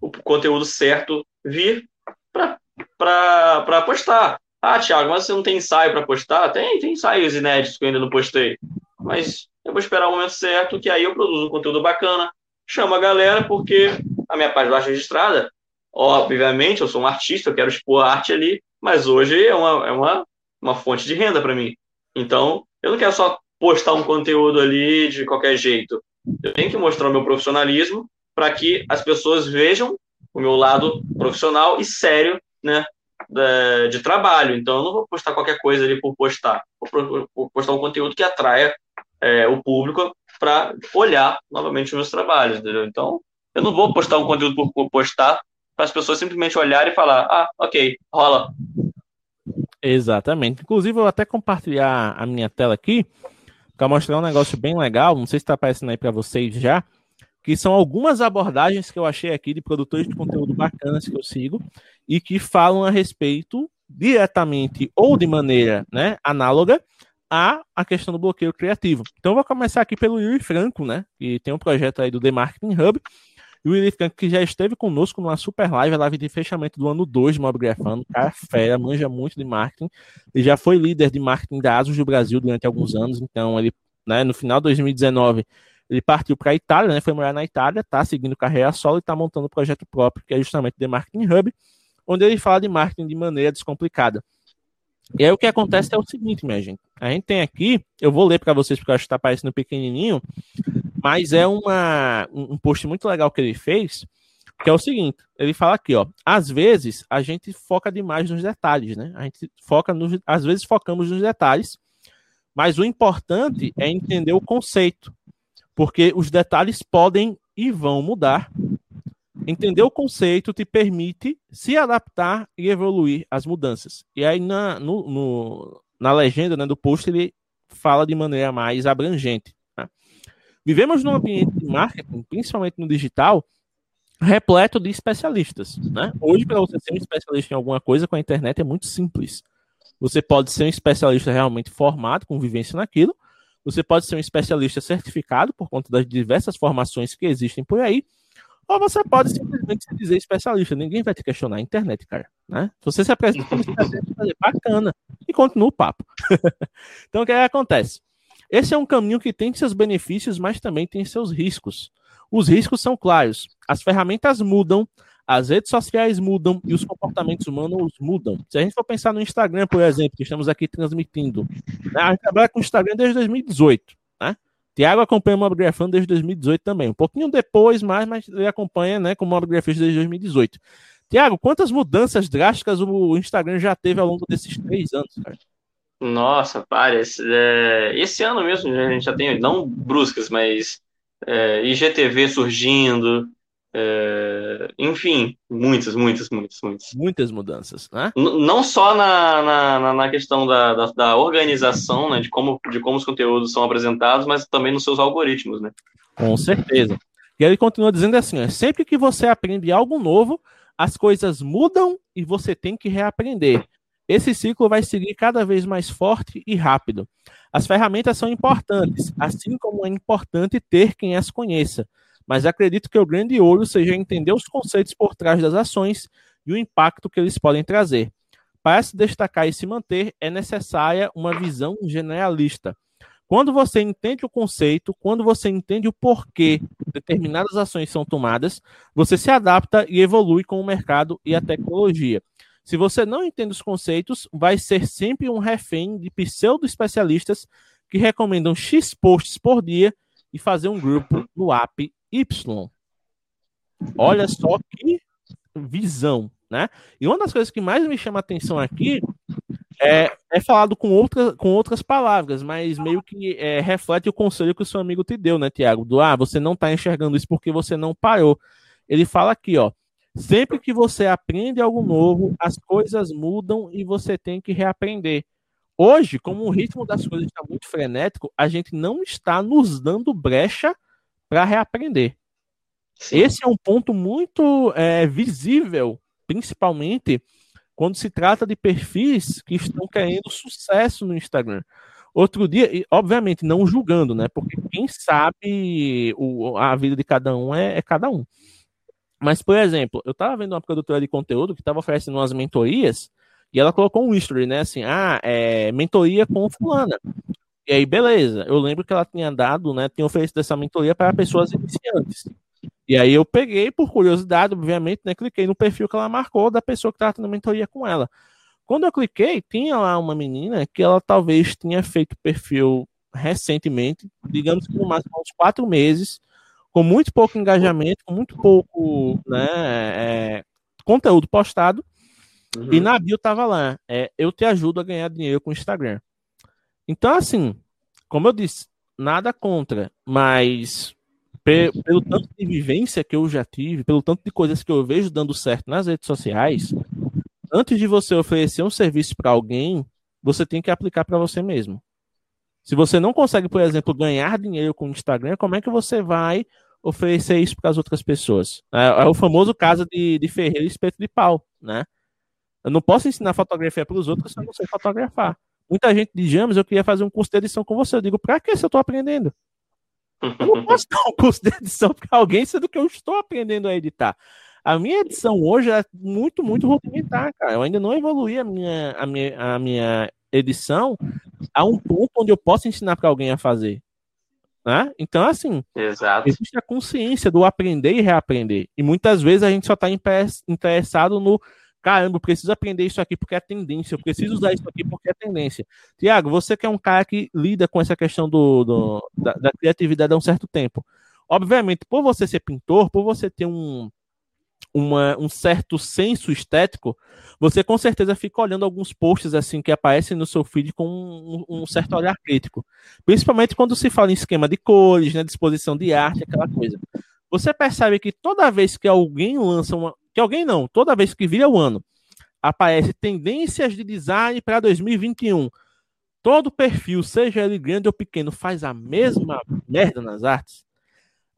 [SPEAKER 2] o conteúdo certo vir para postar. Ah, Thiago, mas você não tem ensaio para postar? Tem, tem ensaios inéditos que eu ainda não postei. Mas eu vou esperar o momento certo, que aí eu produzo um conteúdo bacana, chamo a galera, porque a minha página arte registrada, obviamente, eu sou um artista, eu quero expor a arte ali, mas hoje é uma, é uma, uma fonte de renda para mim. Então, eu não quero só postar um conteúdo ali de qualquer jeito. Eu tenho que mostrar o meu profissionalismo para que as pessoas vejam o meu lado profissional e sério, né, de, trabalho. Então, eu não vou postar qualquer coisa ali por postar. Vou postar um conteúdo que atraia é, o público para olhar novamente os meus trabalhos, entendeu? Então, eu não vou postar um conteúdo por postar para as pessoas simplesmente olharem e falar, ah, ok, rola.
[SPEAKER 1] Exatamente. Inclusive, eu vou até compartilhar a minha tela aqui para mostrar um negócio bem legal. Não sei se está aparecendo aí para vocês já que são algumas abordagens que eu achei aqui de produtores de conteúdo bacanas que eu sigo e que falam a respeito diretamente ou de maneira né, análoga a a questão do bloqueio criativo. Então, eu vou começar aqui pelo Yuri Franco, né, que tem um projeto aí do The Marketing Hub, e o Yuri Franco, que já esteve conosco numa super live, a live de fechamento do ano 2 do Mobgrafando, cara fera, manja muito de marketing, ele já foi líder de marketing da ASUS do Brasil durante alguns anos, então ele, né, no final de 2019, ele partiu para a Itália, né, foi morar na Itália, tá seguindo carreira solo e está montando um projeto próprio, que é justamente The Marketing Hub, onde ele fala de marketing de maneira descomplicada. E aí o que acontece é o seguinte, minha gente. A gente tem aqui, eu vou ler para vocês porque eu acho que está parecendo pequenininho, mas é uma, um post muito legal que ele fez, que é o seguinte, ele fala aqui, ó, às vezes a gente foca demais nos detalhes, né? A gente foca nos, às vezes focamos nos detalhes, mas o importante é entender o conceito, porque os detalhes podem e vão mudar Entender o conceito te permite se adaptar e evoluir às mudanças. E aí, na, no, no, na legenda né, do post, ele fala de maneira mais abrangente. Vivemos num ambiente de marketing, principalmente no digital, repleto de especialistas. Né? Hoje, para você ser um especialista em alguma coisa com a internet, é muito simples. Você pode ser um especialista realmente formado, com vivência naquilo. Você pode ser um especialista certificado por conta das diversas formações que existem por aí ou você pode simplesmente se dizer especialista. Ninguém vai te questionar a internet, cara. Né? Se você se apresenta como especialista, bacana. E continua o papo. então, o que, é que acontece? Esse é um caminho que tem seus benefícios, mas também tem seus riscos. Os riscos são claros. As ferramentas mudam, as redes sociais mudam e os comportamentos humanos mudam. Se a gente for pensar no Instagram, por exemplo, que estamos aqui transmitindo, né? a gente trabalha com o Instagram desde 2018. Tiago acompanha o Mobgrafando desde 2018 também. Um pouquinho depois, mais, mas ele acompanha né, com o Mobgrafista desde 2018. Tiago, quantas mudanças drásticas o Instagram já teve ao longo desses três anos, cara?
[SPEAKER 2] Nossa. Esse, é, esse ano mesmo a gente já tem, não bruscas, mas é, IGTV surgindo, é, enfim, muitas, muitas, muitas, muitas.
[SPEAKER 1] Muitas mudanças, né?
[SPEAKER 2] N não só na, na, na questão da, da, da, organização, né, de como, de como os conteúdos são apresentados, mas também nos seus algoritmos, né?
[SPEAKER 1] Com certeza. E ele continua dizendo assim: ó, sempre que você aprende algo novo, as coisas mudam e você tem que reaprender. Esse ciclo vai seguir cada vez mais forte e rápido. As ferramentas são importantes, assim como é importante ter quem as conheça mas acredito que o grande olho seja entender os conceitos por trás das ações e o impacto que eles podem trazer. Para se destacar e se manter, é necessária uma visão generalista. Quando você entende o conceito, quando você entende o porquê determinadas ações são tomadas, você se adapta e evolui com o mercado e a tecnologia. Se você não entende os conceitos, vai ser sempre um refém de pseudo-especialistas que recomendam X posts por dia e fazer um grupo no app Y. Olha só que visão, né? E uma das coisas que mais me chama a atenção aqui é, é falado com, outra, com outras palavras, mas meio que é, reflete o conselho que o seu amigo te deu, né, Tiago? Do ah, você não está enxergando isso porque você não parou. Ele fala aqui, ó. Sempre que você aprende algo novo, as coisas mudam e você tem que reaprender. Hoje, como o ritmo das coisas está muito frenético, a gente não está nos dando brecha para reaprender. Sim. Esse é um ponto muito é, visível, principalmente quando se trata de perfis que estão querendo sucesso no Instagram. Outro dia, e, obviamente, não julgando, né? Porque quem sabe o, a vida de cada um é, é cada um. Mas, por exemplo, eu estava vendo uma produtora de conteúdo que estava oferecendo umas mentorias e ela colocou um history, né? Assim, ah, é mentoria com fulana. E aí, beleza. Eu lembro que ela tinha dado, né? Tinha oferecido essa mentoria para pessoas iniciantes. E aí eu peguei, por curiosidade, obviamente, né? Cliquei no perfil que ela marcou da pessoa que estava tendo mentoria com ela. Quando eu cliquei, tinha lá uma menina que ela talvez tinha feito perfil recentemente, digamos que no máximo uns quatro meses, com muito pouco engajamento, com muito pouco né, é, conteúdo postado. Uhum. E na bio tava lá, é, eu te ajudo a ganhar dinheiro com o Instagram. Então, assim, como eu disse, nada contra, mas pelo tanto de vivência que eu já tive, pelo tanto de coisas que eu vejo dando certo nas redes sociais, antes de você oferecer um serviço para alguém, você tem que aplicar para você mesmo. Se você não consegue, por exemplo, ganhar dinheiro com o Instagram, como é que você vai oferecer isso para as outras pessoas? É, é, o famoso caso de, de Ferreira e espeto de pau, né? Eu não posso ensinar fotografia para os outros se eu não sei fotografar. Muita gente diz, James, eu queria fazer um curso de edição com você. Eu digo, para que se eu estou aprendendo? Eu não posso dar um curso de edição para alguém, sendo que eu estou aprendendo a editar. A minha edição hoje é muito, muito rudimentar, cara. Eu ainda não evoluí a minha, a minha, a minha edição a um ponto onde eu posso ensinar para alguém a fazer. Né? Então, assim,
[SPEAKER 2] Exato.
[SPEAKER 1] existe a consciência do aprender e reaprender. E muitas vezes a gente só está interessado no caramba, eu preciso aprender isso aqui porque é tendência, eu preciso usar isso aqui porque é tendência. Tiago, você que é um cara que lida com essa questão do, do da, da, criatividade há um certo tempo. Obviamente, por você ser pintor, por você ter um, uma, um certo senso estético, você com certeza fica olhando alguns posts assim que aparecem no seu feed com um, um, certo olhar crítico. Principalmente quando se fala em esquema de cores, né, disposição de arte, aquela coisa. Você percebe que toda vez que alguém lança uma. Que alguém não, toda vez que vira o ano, aparece tendências de design para 2021. Todo perfil, seja ele grande ou pequeno, faz a mesma merda nas artes.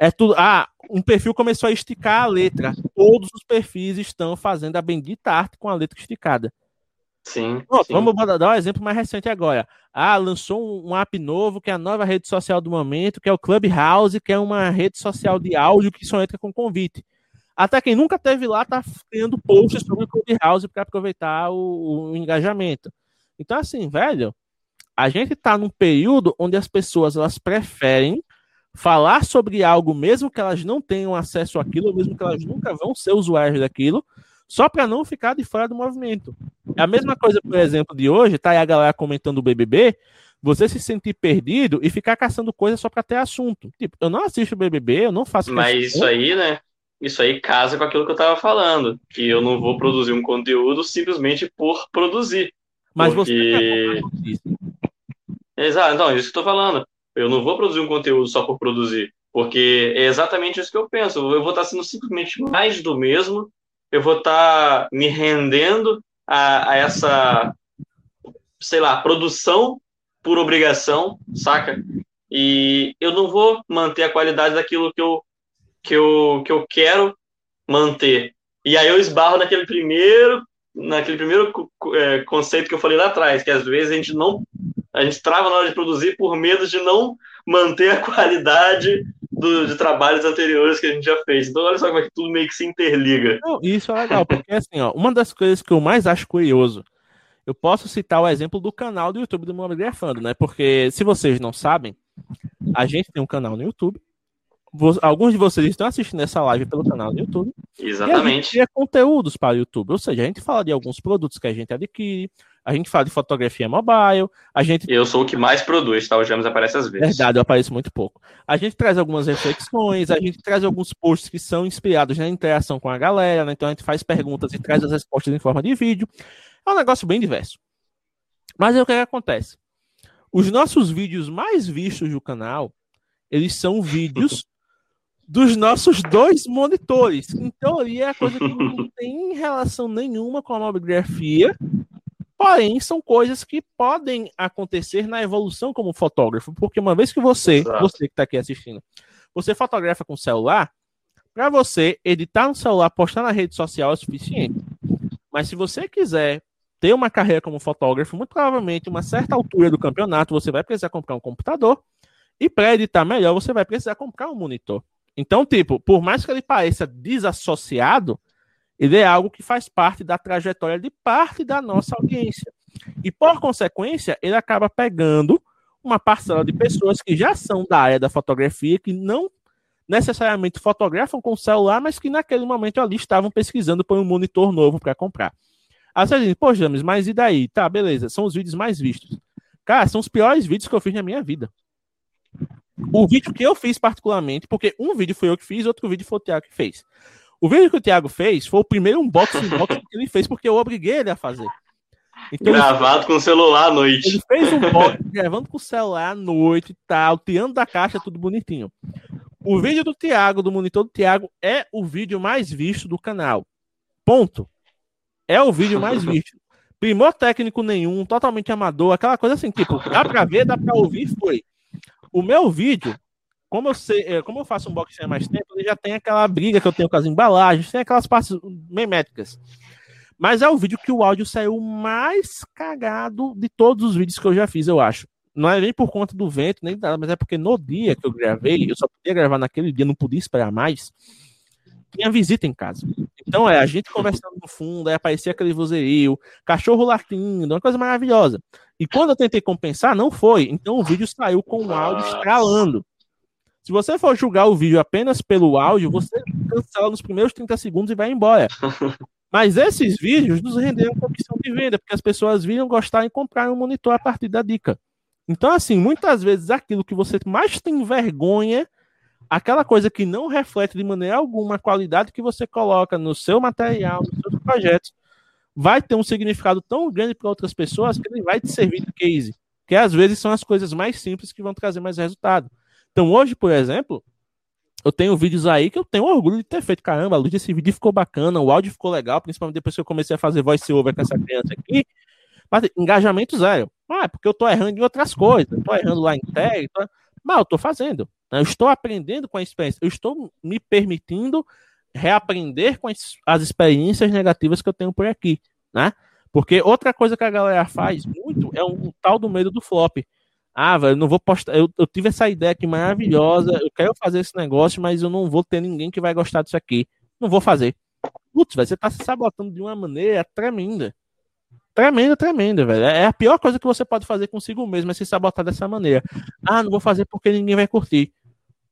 [SPEAKER 1] É tudo. Ah, um perfil começou a esticar a letra. Todos os perfis estão fazendo a bendita arte com a letra esticada.
[SPEAKER 2] Sim, sim.
[SPEAKER 1] Vamos dar um exemplo mais recente agora. Ah, lançou um, um, app novo, que é a nova rede social do momento, que é o Clubhouse, que é uma rede social de áudio que só entra com convite. Até quem nunca teve lá tá criando posts sobre o Clubhouse para aproveitar o, o, engajamento. Então, assim, velho, a gente tá num período onde as pessoas elas preferem falar sobre algo, mesmo que elas não tenham acesso àquilo, mesmo que elas nunca vão ser usuários daquilo, só para não ficar de fora do movimento. É a mesma coisa, por exemplo, de hoje, tá aí a galera comentando o BBB, você se sentir perdido e ficar caçando coisas só para ter assunto. Tipo, eu não assisto o BBB, eu não faço.
[SPEAKER 2] Mas isso aí, né? Isso aí casa com aquilo que eu tava falando, que eu não vou produzir um conteúdo simplesmente por produzir.
[SPEAKER 1] Mas porque... você
[SPEAKER 2] Exato, então, isso que eu tô falando. Eu não vou produzir um conteúdo só por produzir, porque é exatamente isso que eu penso. Eu vou estar sendo simplesmente mais do mesmo, eu vou estar me rendendo a, a essa, sei lá, produção por obrigação, saca? E eu não vou manter a qualidade daquilo que eu, que eu, que eu quero manter. E aí eu esbarro naquele primeiro naquele primeiro é, conceito que eu falei lá atrás, que às vezes a gente não a gente trava na hora de produzir por medo de não manter a qualidade do, de trabalhos anteriores que a gente já fez. Então, olha só como é que tudo meio que se interliga.
[SPEAKER 1] Não, isso é legal, porque assim, ó, uma das coisas que eu mais acho curioso, eu posso citar o exemplo do canal do YouTube do Mobigrafando, né? Porque se vocês não sabem, a gente tem um canal no YouTube. Alguns de vocês estão assistindo essa live pelo canal do YouTube.
[SPEAKER 2] Exatamente.
[SPEAKER 1] E a gente cria conteúdos para o YouTube. Ou seja, a gente fala de alguns produtos que a gente adquire, a gente fala de fotografia mobile, a gente...
[SPEAKER 2] Eu sou o que mais produz, tá? O James aparece às vezes.
[SPEAKER 1] Verdade, eu apareço muito pouco. A gente traz algumas reflexões, a gente traz alguns posts que são inspirados na interação com a galera, né? Então a gente faz perguntas e traz as respostas em forma de vídeo. É um negócio bem diverso. Mas aí o que, é que acontece? Os nossos vídeos mais vistos do canal, eles são vídeos dos nossos dois monitores. Em teoria, é coisa que não tem relação nenhuma com a mobigrafia, Porém, são coisas que podem acontecer na evolução como fotógrafo, porque uma vez que você, Exato. você que está aqui assistindo, você fotografa com celular, para você editar no celular, postar na rede social é suficiente. Mas se você quiser ter uma carreira como fotógrafo, muito provavelmente, uma certa altura do campeonato, você vai precisar comprar um computador. E para editar melhor, você vai precisar comprar um monitor. Então, tipo, por mais que ele pareça desassociado, ele é algo que faz parte da trajetória de parte da nossa audiência. E, por consequência, ele acaba pegando uma parcela de pessoas que já são da área da fotografia, que não necessariamente fotografam com celular, mas que naquele momento ali estavam pesquisando por um monitor novo para comprar. Aí você diz, pô, James, mas e daí? Tá, beleza, são os vídeos mais vistos. Cara, são os piores vídeos que eu fiz na minha vida. O vídeo que eu fiz particularmente, porque um vídeo foi eu que fiz, outro vídeo foi o Thiago que fez. O vídeo que o Thiago fez foi o primeiro unboxing que ele fez, porque eu obriguei ele a fazer.
[SPEAKER 2] Então, Gravado ele, com o celular à noite.
[SPEAKER 1] Ele fez um unboxing gravando com o celular à noite e tal, tirando da caixa, tudo bonitinho. O vídeo do Thiago, do monitor do Thiago, é o vídeo mais visto do canal. Ponto. É o vídeo mais visto. Primor técnico nenhum, totalmente amador, aquela coisa assim, tipo, dá pra ver, dá pra ouvir, foi. O meu vídeo como eu sei, é, como eu faço um box há mais tempo, ele já tem aquela briga que eu tenho com as embalagens, tem aquelas partes memétricas. Mas é o vídeo que o áudio saiu mais cagado de todos os vídeos que eu já fiz, eu acho. Não é nem por conta do vento, nem nada, mas é porque no dia que eu gravei, eu só podia gravar naquele dia, não podia esperar mais. Tinha visita em casa. Então é, a gente conversando no fundo, aí aparecia aquele vozerio, cachorro latindo, uma coisa maravilhosa. E quando eu tentei compensar, não foi. Então o vídeo saiu com o áudio estralando. Se você for julgar o vídeo apenas pelo áudio, você cancela nos primeiros 30 segundos e vai embora. Mas esses vídeos nos renderam comissão de venda, porque as pessoas viram gostar e comprar um monitor a partir da dica. Então, assim, muitas vezes aquilo que você mais tem vergonha, aquela coisa que não reflete de maneira alguma a qualidade que você coloca no seu material, nos seus projetos, vai ter um significado tão grande para outras pessoas que ele vai te servir de case. Que às vezes são as coisas mais simples que vão trazer mais resultado. Então, hoje, por exemplo, eu tenho vídeos aí que eu tenho orgulho de ter feito. Caramba, a luz desse vídeo ficou bacana, o áudio ficou legal, principalmente depois que eu comecei a fazer voice over com essa criança aqui. Mas engajamento zero. Ah, é porque eu tô errando em outras coisas. Tô errando lá em tag. Tô... Mas eu tô fazendo. Né? Eu estou aprendendo com a experiência. Eu estou me permitindo reaprender com as, as experiências negativas que eu tenho por aqui, né? Porque outra coisa que a galera faz muito é um tal do medo do flop. Ah, velho, não vou postar. Eu, eu, tive essa ideia aqui maravilhosa. Eu quero fazer esse negócio, mas eu não vou ter ninguém que vai gostar disso aqui. Não vou fazer. Putz, você tá se sabotando de uma maneira tremenda. Tremenda, tremenda, velho. É a pior coisa que você pode fazer consigo mesmo, é se sabotar dessa maneira. Ah, não vou fazer porque ninguém vai curtir.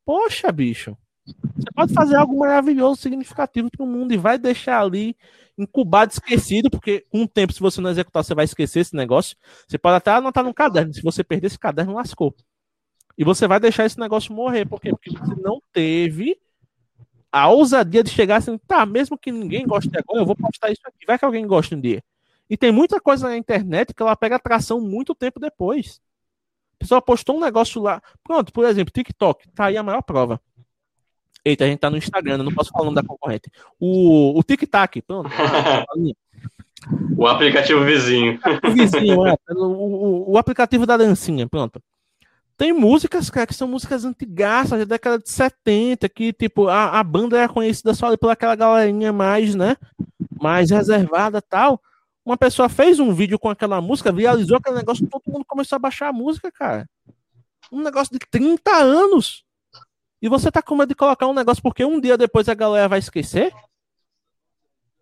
[SPEAKER 1] Poxa, bicho. Você pode fazer algo maravilhoso, significativo para o mundo e vai deixar ali incubado, esquecido, porque com o tempo, se você não executar, você vai esquecer esse negócio. Você pode até anotar no caderno. Se você perder esse caderno, lascou. E você vai deixar esse negócio morrer. Por quê? Porque você não teve a ousadia de chegar assim, tá, mesmo que ninguém goste agora, eu vou postar isso aqui. Vai que alguém goste um dia. E tem muita coisa na internet que ela pega atração muito tempo depois. A pessoa postou um negócio lá. Pronto, por exemplo, TikTok. Tá aí a maior prova. Eita, a gente tá no Instagram, não posso falar o nome da concorrente. O, o TikTok, pronto.
[SPEAKER 2] o aplicativo vizinho.
[SPEAKER 1] O vizinho, é. O, o, o, aplicativo da dancinha, pronto. Tem músicas, cara, que são músicas antigas, da década de 70, que, tipo, a, a banda era conhecida só por aquela galerinha mais, né, mais reservada tal. Uma pessoa fez um vídeo com aquela música, viralizou aquele negócio, todo mundo começou a baixar a música, cara. Um negócio de 30 anos. E você tá com medo de colocar um negócio porque um dia depois a galera vai esquecer?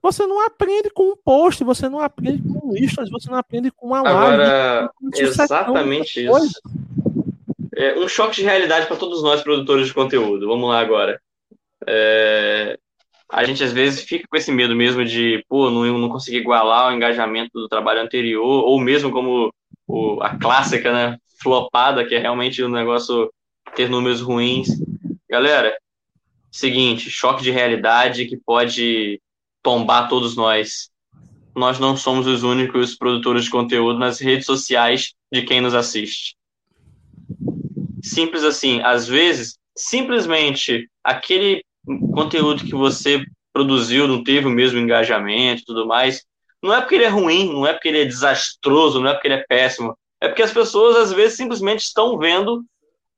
[SPEAKER 1] Você não aprende com um post, você não aprende com stories, você não aprende com uma
[SPEAKER 2] live. Agora, exatamente isso. É um choque de realidade para todos nós, produtores de conteúdo. Vamos lá agora. É... A gente às vezes fica com esse medo mesmo de, pô, não, não conseguir igualar o engajamento do trabalho anterior, ou mesmo como o, a clássica, né, flopada, que é realmente um negócio ter números ruins. Galera, seguinte, choque de realidade que pode tombar todos nós. Nós não somos os únicos produtores de conteúdo nas redes sociais de quem nos assiste. Simples assim, às vezes, simplesmente aquele conteúdo que você produziu não teve o mesmo engajamento e tudo mais, não é porque ele é ruim, não é porque ele é desastroso, não é porque ele é péssimo, é porque as pessoas às vezes simplesmente estão vendo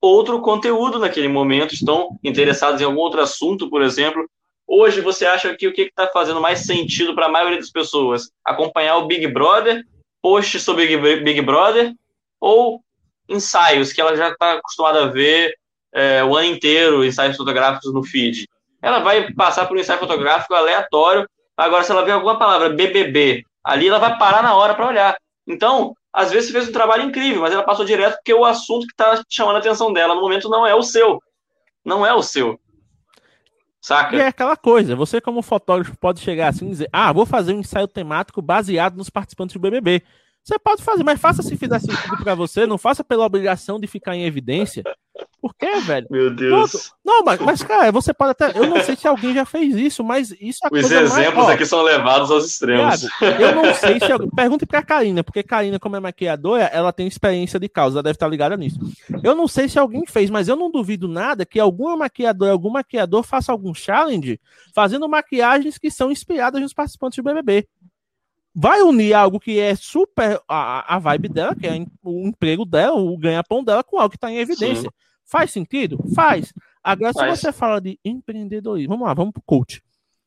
[SPEAKER 2] outro conteúdo naquele momento, estão interessados em algum outro assunto, por exemplo. Hoje, você acha que o que está fazendo mais sentido para a maioria das pessoas? Acompanhar o Big Brother, posts sobre Big Brother, ou ensaios que ela já está acostumada a ver é, o ano inteiro, ensaios fotográficos no feed? Ela vai passar por um ensaio fotográfico aleatório. Agora, se ela vê alguma palavra BBB, ali ela vai parar na hora para olhar. Então, às vezes fez um trabalho incrível, mas ela passou direto porque o assunto que está chamando a atenção dela no momento não é o seu. Não é o seu. Saca?
[SPEAKER 1] E é aquela coisa, você como fotógrafo pode chegar assim e dizer, ah, vou fazer um ensaio temático baseado nos participantes do BBB. Você pode fazer, mas faça se fizer sentido para você, não faça pela obrigação de ficar em evidência. Por quê, velho?
[SPEAKER 2] Meu Deus. Pronto.
[SPEAKER 1] Não, mas, mas, cara, você pode até. Eu não sei se alguém já fez isso, mas isso
[SPEAKER 2] é Os exemplos mais... aqui são levados aos extremos.
[SPEAKER 1] Thiago, eu não sei se. Alguém... Pergunte pra Karina, porque Karina, como é maquiadora, ela tem experiência de causa, ela deve estar ligada nisso. Eu não sei se alguém fez, mas eu não duvido nada que alguma maquiadora, algum maquiador faça algum challenge fazendo maquiagens que são inspiradas nos participantes do BBB vai unir algo que é super a, a vibe dela, que é o emprego dela, o ganha-pão dela, com algo que está em evidência. Sim. Faz sentido? Faz. Agora, Faz. se você fala de empreendedorismo, vamos lá, vamos pro coach.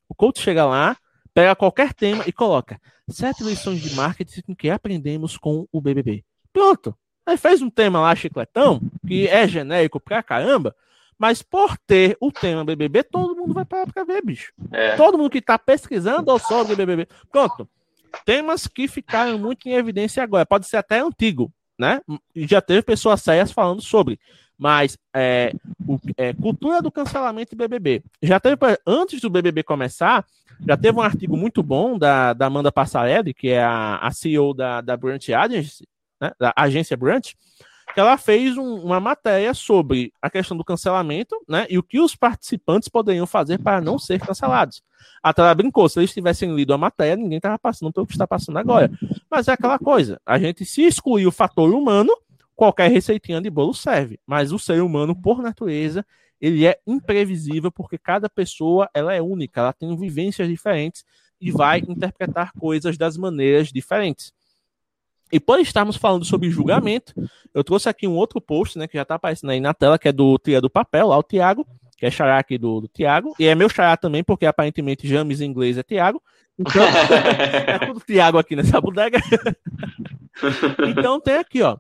[SPEAKER 1] O coach chega lá, pega qualquer tema e coloca Sete lições de marketing que aprendemos com o BBB. Pronto. Aí fez um tema lá, chicletão, que é genérico pra caramba, mas por ter o tema BBB, todo mundo vai parar pra ver, bicho. É. Todo mundo que tá pesquisando ou sobre BBB. Pronto. Temas que ficaram muito em evidência agora. Pode ser até antigo, né? Já teve pessoas sérias falando sobre. Mas é, o, é, cultura do cancelamento e BBB. Já teve, antes do BBB começar, já teve um artigo muito bom da, da Amanda Passarelli, que é a, a CEO da, da Brunch Agency, né, da agência Brunch, que ela fez um, uma matéria sobre a questão do cancelamento, né, e o que os participantes poderiam fazer para não ser cancelados. Até ela brincou, se eles tivessem lido a matéria, ninguém estava passando pelo que está passando agora. Mas é aquela coisa, a gente se excluir o fator humano, qualquer receitinha de bolo serve. Mas o ser humano, por natureza, ele é imprevisível porque cada pessoa ela é única, ela tem vivências diferentes e vai interpretar coisas das maneiras diferentes. E por estarmos falando sobre julgamento, eu trouxe aqui um outro post, né, que já está aparecendo aí na tela, que é do Tia do Papel, lá o Tiago, que é xará aqui do, do Tiago, e é meu xará também, porque aparentemente James em inglês é Tiago. Então, é tudo Tiago aqui nessa bodega. então tem aqui, ó.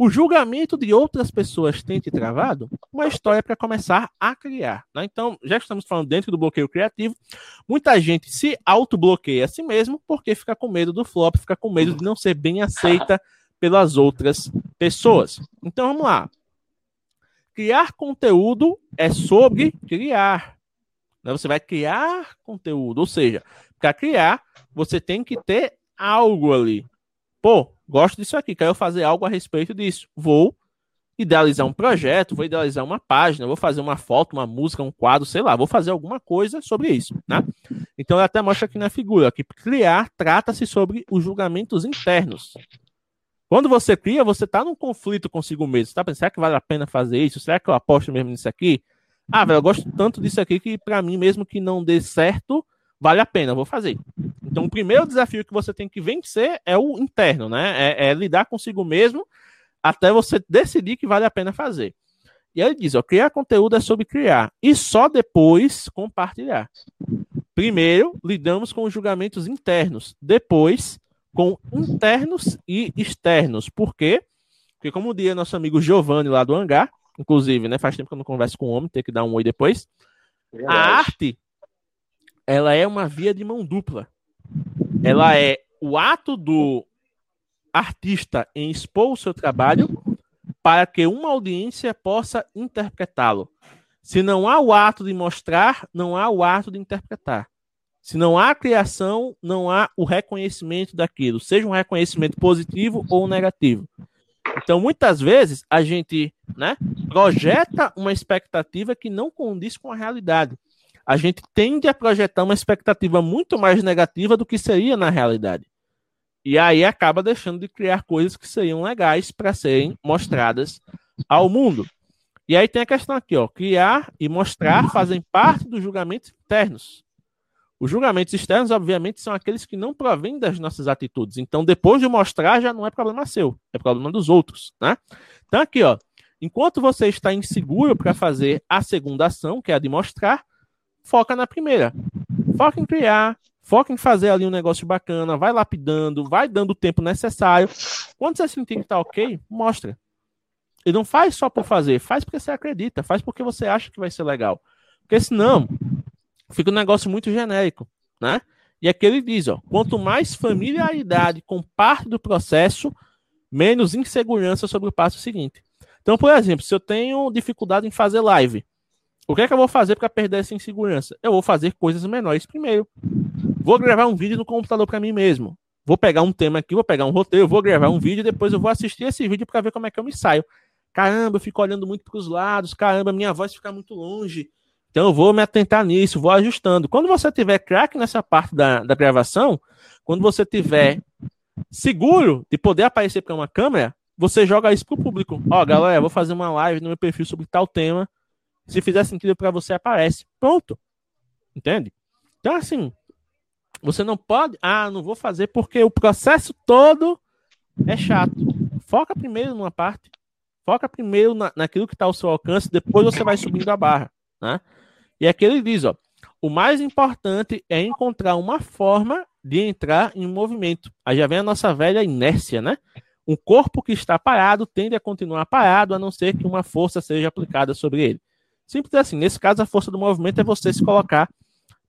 [SPEAKER 1] O julgamento de outras pessoas tem te travado? Uma história para começar a criar. Né? Então, já estamos falando dentro do bloqueio criativo. Muita gente se autobloqueia a si mesmo porque fica com medo do flop, fica com medo de não ser bem aceita pelas outras pessoas. Então, vamos lá. Criar conteúdo é sobre criar. Né? Você vai criar conteúdo, ou seja, para criar, você tem que ter algo ali. Pô, gosto disso aqui, quero fazer algo a respeito disso. Vou idealizar um projeto, vou idealizar uma página, vou fazer uma foto, uma música, um quadro, sei lá, vou fazer alguma coisa sobre isso, né? Então, eu até mostro aqui na figura que criar trata-se sobre os julgamentos internos. Quando você cria, você está num conflito consigo mesmo. Você está pensando, será que vale a pena fazer isso? Será que eu aposto mesmo nisso aqui? Ah, velho, eu gosto tanto disso aqui que para mim, mesmo que não dê certo, vale a pena, vou fazer. Então, o primeiro desafio que você tem que vencer é o interno, né? É, é, lidar consigo mesmo até você decidir que vale a pena fazer. E aí ele diz: ó, criar conteúdo é sobre criar e só depois compartilhar. Primeiro, lidamos com os julgamentos internos, depois com internos e externos. Por quê? Porque, como diria nosso amigo Giovanni lá do Hangar, inclusive, né? Faz tempo que eu não converso com o homem, tem que dar um oi depois. Verdade. A arte ela é uma via de mão dupla. Ela é o ato do artista em expor o seu trabalho para que uma audiência possa interpretá-lo. Se não há o ato de mostrar, não há o ato de interpretar. Se não há criação, não há o reconhecimento daquilo, seja um reconhecimento positivo ou negativo. Então, muitas vezes, a gente né, projeta uma expectativa que não condiz com a realidade a gente tende a projetar uma expectativa muito mais negativa do que seria na realidade. E aí acaba deixando de criar coisas que seriam legais para serem mostradas ao mundo. E aí tem a questão aqui, ó, criar e mostrar fazem parte dos julgamentos internos. Os julgamentos externos, obviamente, são aqueles que não provêm das nossas atitudes. Então, depois de mostrar, já não é problema seu, é problema dos outros, né? Então, aqui, ó, enquanto você está inseguro para fazer a segunda ação, que é a de mostrar, foca na primeira. Foca em criar, foca em fazer ali um negócio bacana, vai lapidando, vai dando o tempo necessário. Quando você sentir que tá ok, mostra. E não faz só por fazer, faz porque você acredita, faz porque você acha que vai ser legal. Porque senão, fica um negócio muito genérico, né? E aqui ele diz, ó, quanto mais familiaridade com parte do processo, menos insegurança sobre o passo seguinte. Então, por exemplo, se eu tenho dificuldade em fazer live, o que é que eu vou fazer para perder essa insegurança? Eu vou fazer coisas menores primeiro. Vou gravar um vídeo no computador para mim mesmo. Vou pegar um tema aqui, vou pegar um roteiro, vou gravar um vídeo, depois eu vou assistir esse vídeo para ver como é que eu me saio. Caramba, eu fico olhando muito para os lados, caramba, minha voz fica muito longe. Então eu vou me atentar nisso, vou ajustando. Quando você tiver crack nessa parte da, da gravação, quando você tiver seguro de poder aparecer para uma câmera, você joga isso pro público. Ó, galera, eu vou fazer uma live no meu perfil sobre tal tema. Se fizer sentido para você, aparece. Pronto. Entende? Então, assim, você não pode. Ah, não vou fazer porque o processo todo é chato. Foca primeiro numa parte. Foca primeiro na, naquilo que está ao seu alcance, depois você vai subindo a barra. Né? E aqui ele diz: ó, o mais importante é encontrar uma forma de entrar em movimento. Aí já vem a nossa velha inércia, né? Um corpo que está parado tende a continuar parado, a não ser que uma força seja aplicada sobre ele. Simples assim. Nesse caso, a força do movimento é você se colocar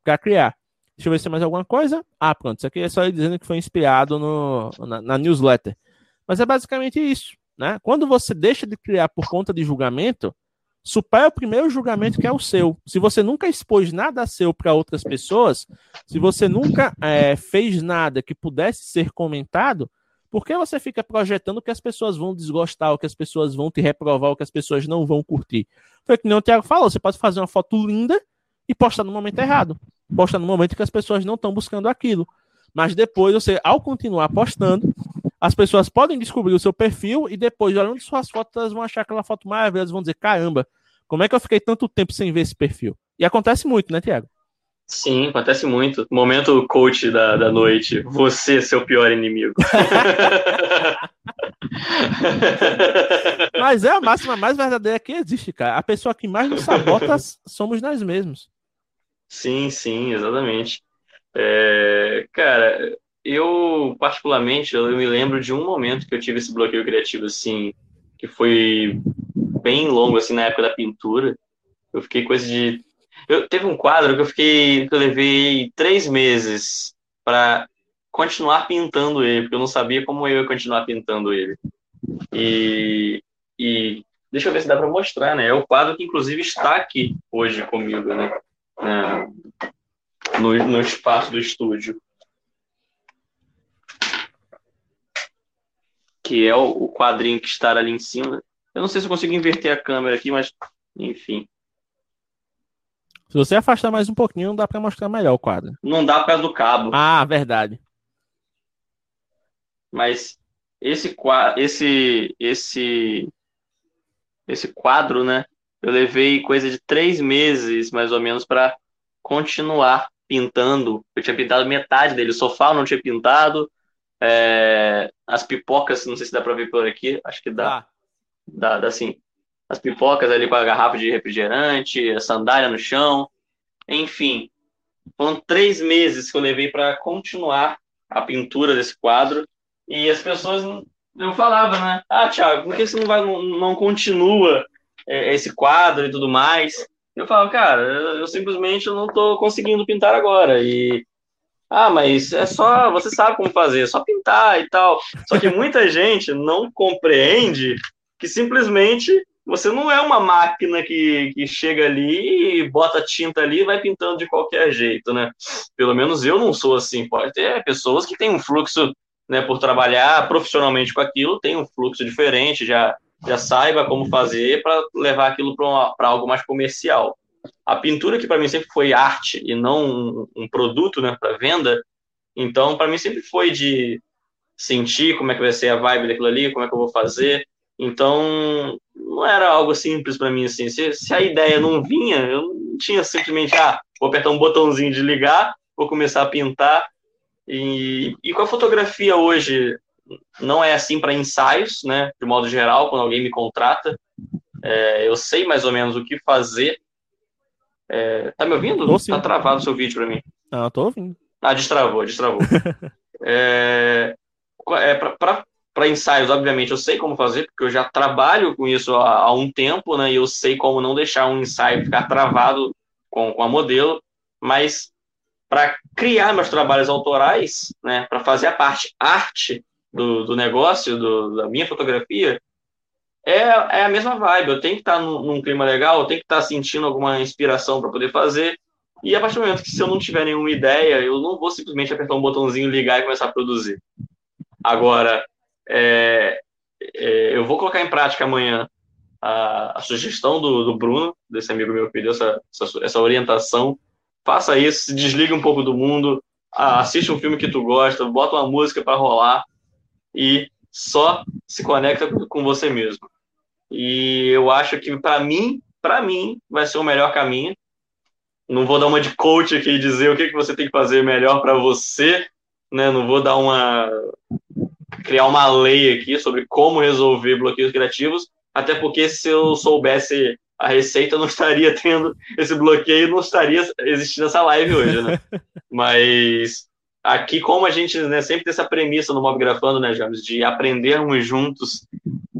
[SPEAKER 1] para criar. Deixa eu ver se tem mais alguma coisa. Ah, pronto. Isso aqui é só ele dizendo que foi inspirado no, na, na newsletter. Mas é basicamente isso. Né? Quando você deixa de criar por conta de julgamento, supera o primeiro julgamento que é o seu. Se você nunca expôs nada seu para outras pessoas, se você nunca é, fez nada que pudesse ser comentado, por que você fica projetando que as pessoas vão desgostar, ou que as pessoas vão te reprovar, ou que as pessoas não vão curtir? Foi que nem o Thiago falou, você pode fazer uma foto linda e postar no momento errado. Posta no momento que as pessoas não estão buscando aquilo. Mas depois, você, ao continuar postando, as pessoas podem descobrir o seu perfil e depois, olhando suas fotos, elas vão achar aquela foto maravilhosa, vão dizer, caramba, como é que eu fiquei tanto tempo sem ver esse perfil? E acontece muito, né, Tiago?
[SPEAKER 2] Sim, acontece muito. Momento coach da, da noite. Você, seu pior inimigo.
[SPEAKER 1] Mas é a máxima mais verdadeira que existe, cara. A pessoa que mais nos sabota somos nós mesmos.
[SPEAKER 2] Sim, sim, exatamente. É, cara, eu particularmente eu me lembro de um momento que eu tive esse bloqueio criativo assim, que foi bem longo assim na época da pintura. Eu fiquei coisa de eu teve um quadro que eu fiquei que eu levei três meses para continuar pintando ele, porque eu não sabia como eu ia continuar pintando ele. E, e deixa eu ver se dá para mostrar, né? É o quadro que inclusive está aqui hoje comigo, né? no, no espaço do estúdio. Que é o, o quadrinho que está ali em cima. Eu não sei se eu consigo inverter a câmera aqui, mas enfim.
[SPEAKER 1] Se você afastar mais um pouquinho, dá para mostrar melhor o quadro.
[SPEAKER 2] Não dá para do cabo.
[SPEAKER 1] Ah, verdade.
[SPEAKER 2] Mas esse esse esse esse quadro, né? Eu levei coisa de três meses, mais ou menos, para continuar pintando. Eu tinha pintado metade dele. O sofá eu não tinha pintado. É... As pipocas, não sei se dá para ver por aqui. Acho que dá. Ah. Dá, dá sim. As pipocas ali com a garrafa de refrigerante, a sandália no chão. Enfim, foram três meses que eu levei para continuar a pintura desse quadro. E as pessoas, eu falava, né? Ah, Thiago, por que você não, vai, não, não continua é, esse quadro e tudo mais. Eu falo, cara, eu, simplesmente não estou conseguindo pintar agora. E ah, mas é só, você sabe como fazer, é só pintar e tal. Só que muita gente não compreende que simplesmente você não é uma máquina que, que chega ali e bota tinta ali e vai pintando de qualquer jeito, né? Pelo menos eu não sou assim. Pode ter pessoas que têm um fluxo, né, por trabalhar profissionalmente com aquilo, tem um fluxo diferente, já já saiba como fazer para levar aquilo para algo mais comercial. A pintura, que para mim sempre foi arte e não um, um produto né, para venda, então para mim sempre foi de sentir como é que vai ser a vibe daquilo ali, como é que eu vou fazer. Então não era algo simples para mim assim. Se, se, a ideia não vinha, eu não tinha simplesmente, ah, vou apertar um botãozinho de ligar, vou começar a pintar. E, e com a fotografia hoje, não é assim para ensaios, né? De modo geral, quando alguém me contrata, é, eu sei mais ou menos o que fazer. É, tá me ouvindo? Tô, tá travado o seu vídeo para mim.
[SPEAKER 1] Ah, tô ouvindo.
[SPEAKER 2] Ah, destravou, destravou. é, é para ensaios, obviamente, eu sei como fazer, porque eu já trabalho com isso há, há, um tempo, né? E eu sei como não deixar um ensaio ficar travado com, com a modelo, mas para criar meus trabalhos autorais, né? Para fazer a parte arte, do, do negócio, do, da minha fotografia, é, é a mesma vibe. Eu tenho que estar num, num clima legal, eu tenho que estar sentindo alguma inspiração para poder fazer. E a partir do momento que se eu não tiver nenhuma ideia, eu não vou simplesmente apertar um botãozinho, ligar e começar a produzir. Agora, é, é, eu vou colocar em prática amanhã a, a sugestão do, do, Bruno, desse amigo meu que pediu essa, essa, essa orientação. Faça isso, desliga um pouco do mundo, assiste um filme que tu gosta, bota uma música para rolar e só se conecta com você mesmo. E eu acho que para mim, para mim, vai ser o melhor caminho. Não vou dar uma de coach aqui e dizer o que, que você tem que fazer melhor para você, né? Não vou dar uma criar uma lei aqui sobre como resolver bloqueios criativos, até porque se eu soubesse a receita, eu não estaria tendo esse bloqueio, não estaria existindo essa live hoje, né? Mas aqui, como a gente né, sempre tem essa premissa no Mob Grafando, né, James, de aprendermos juntos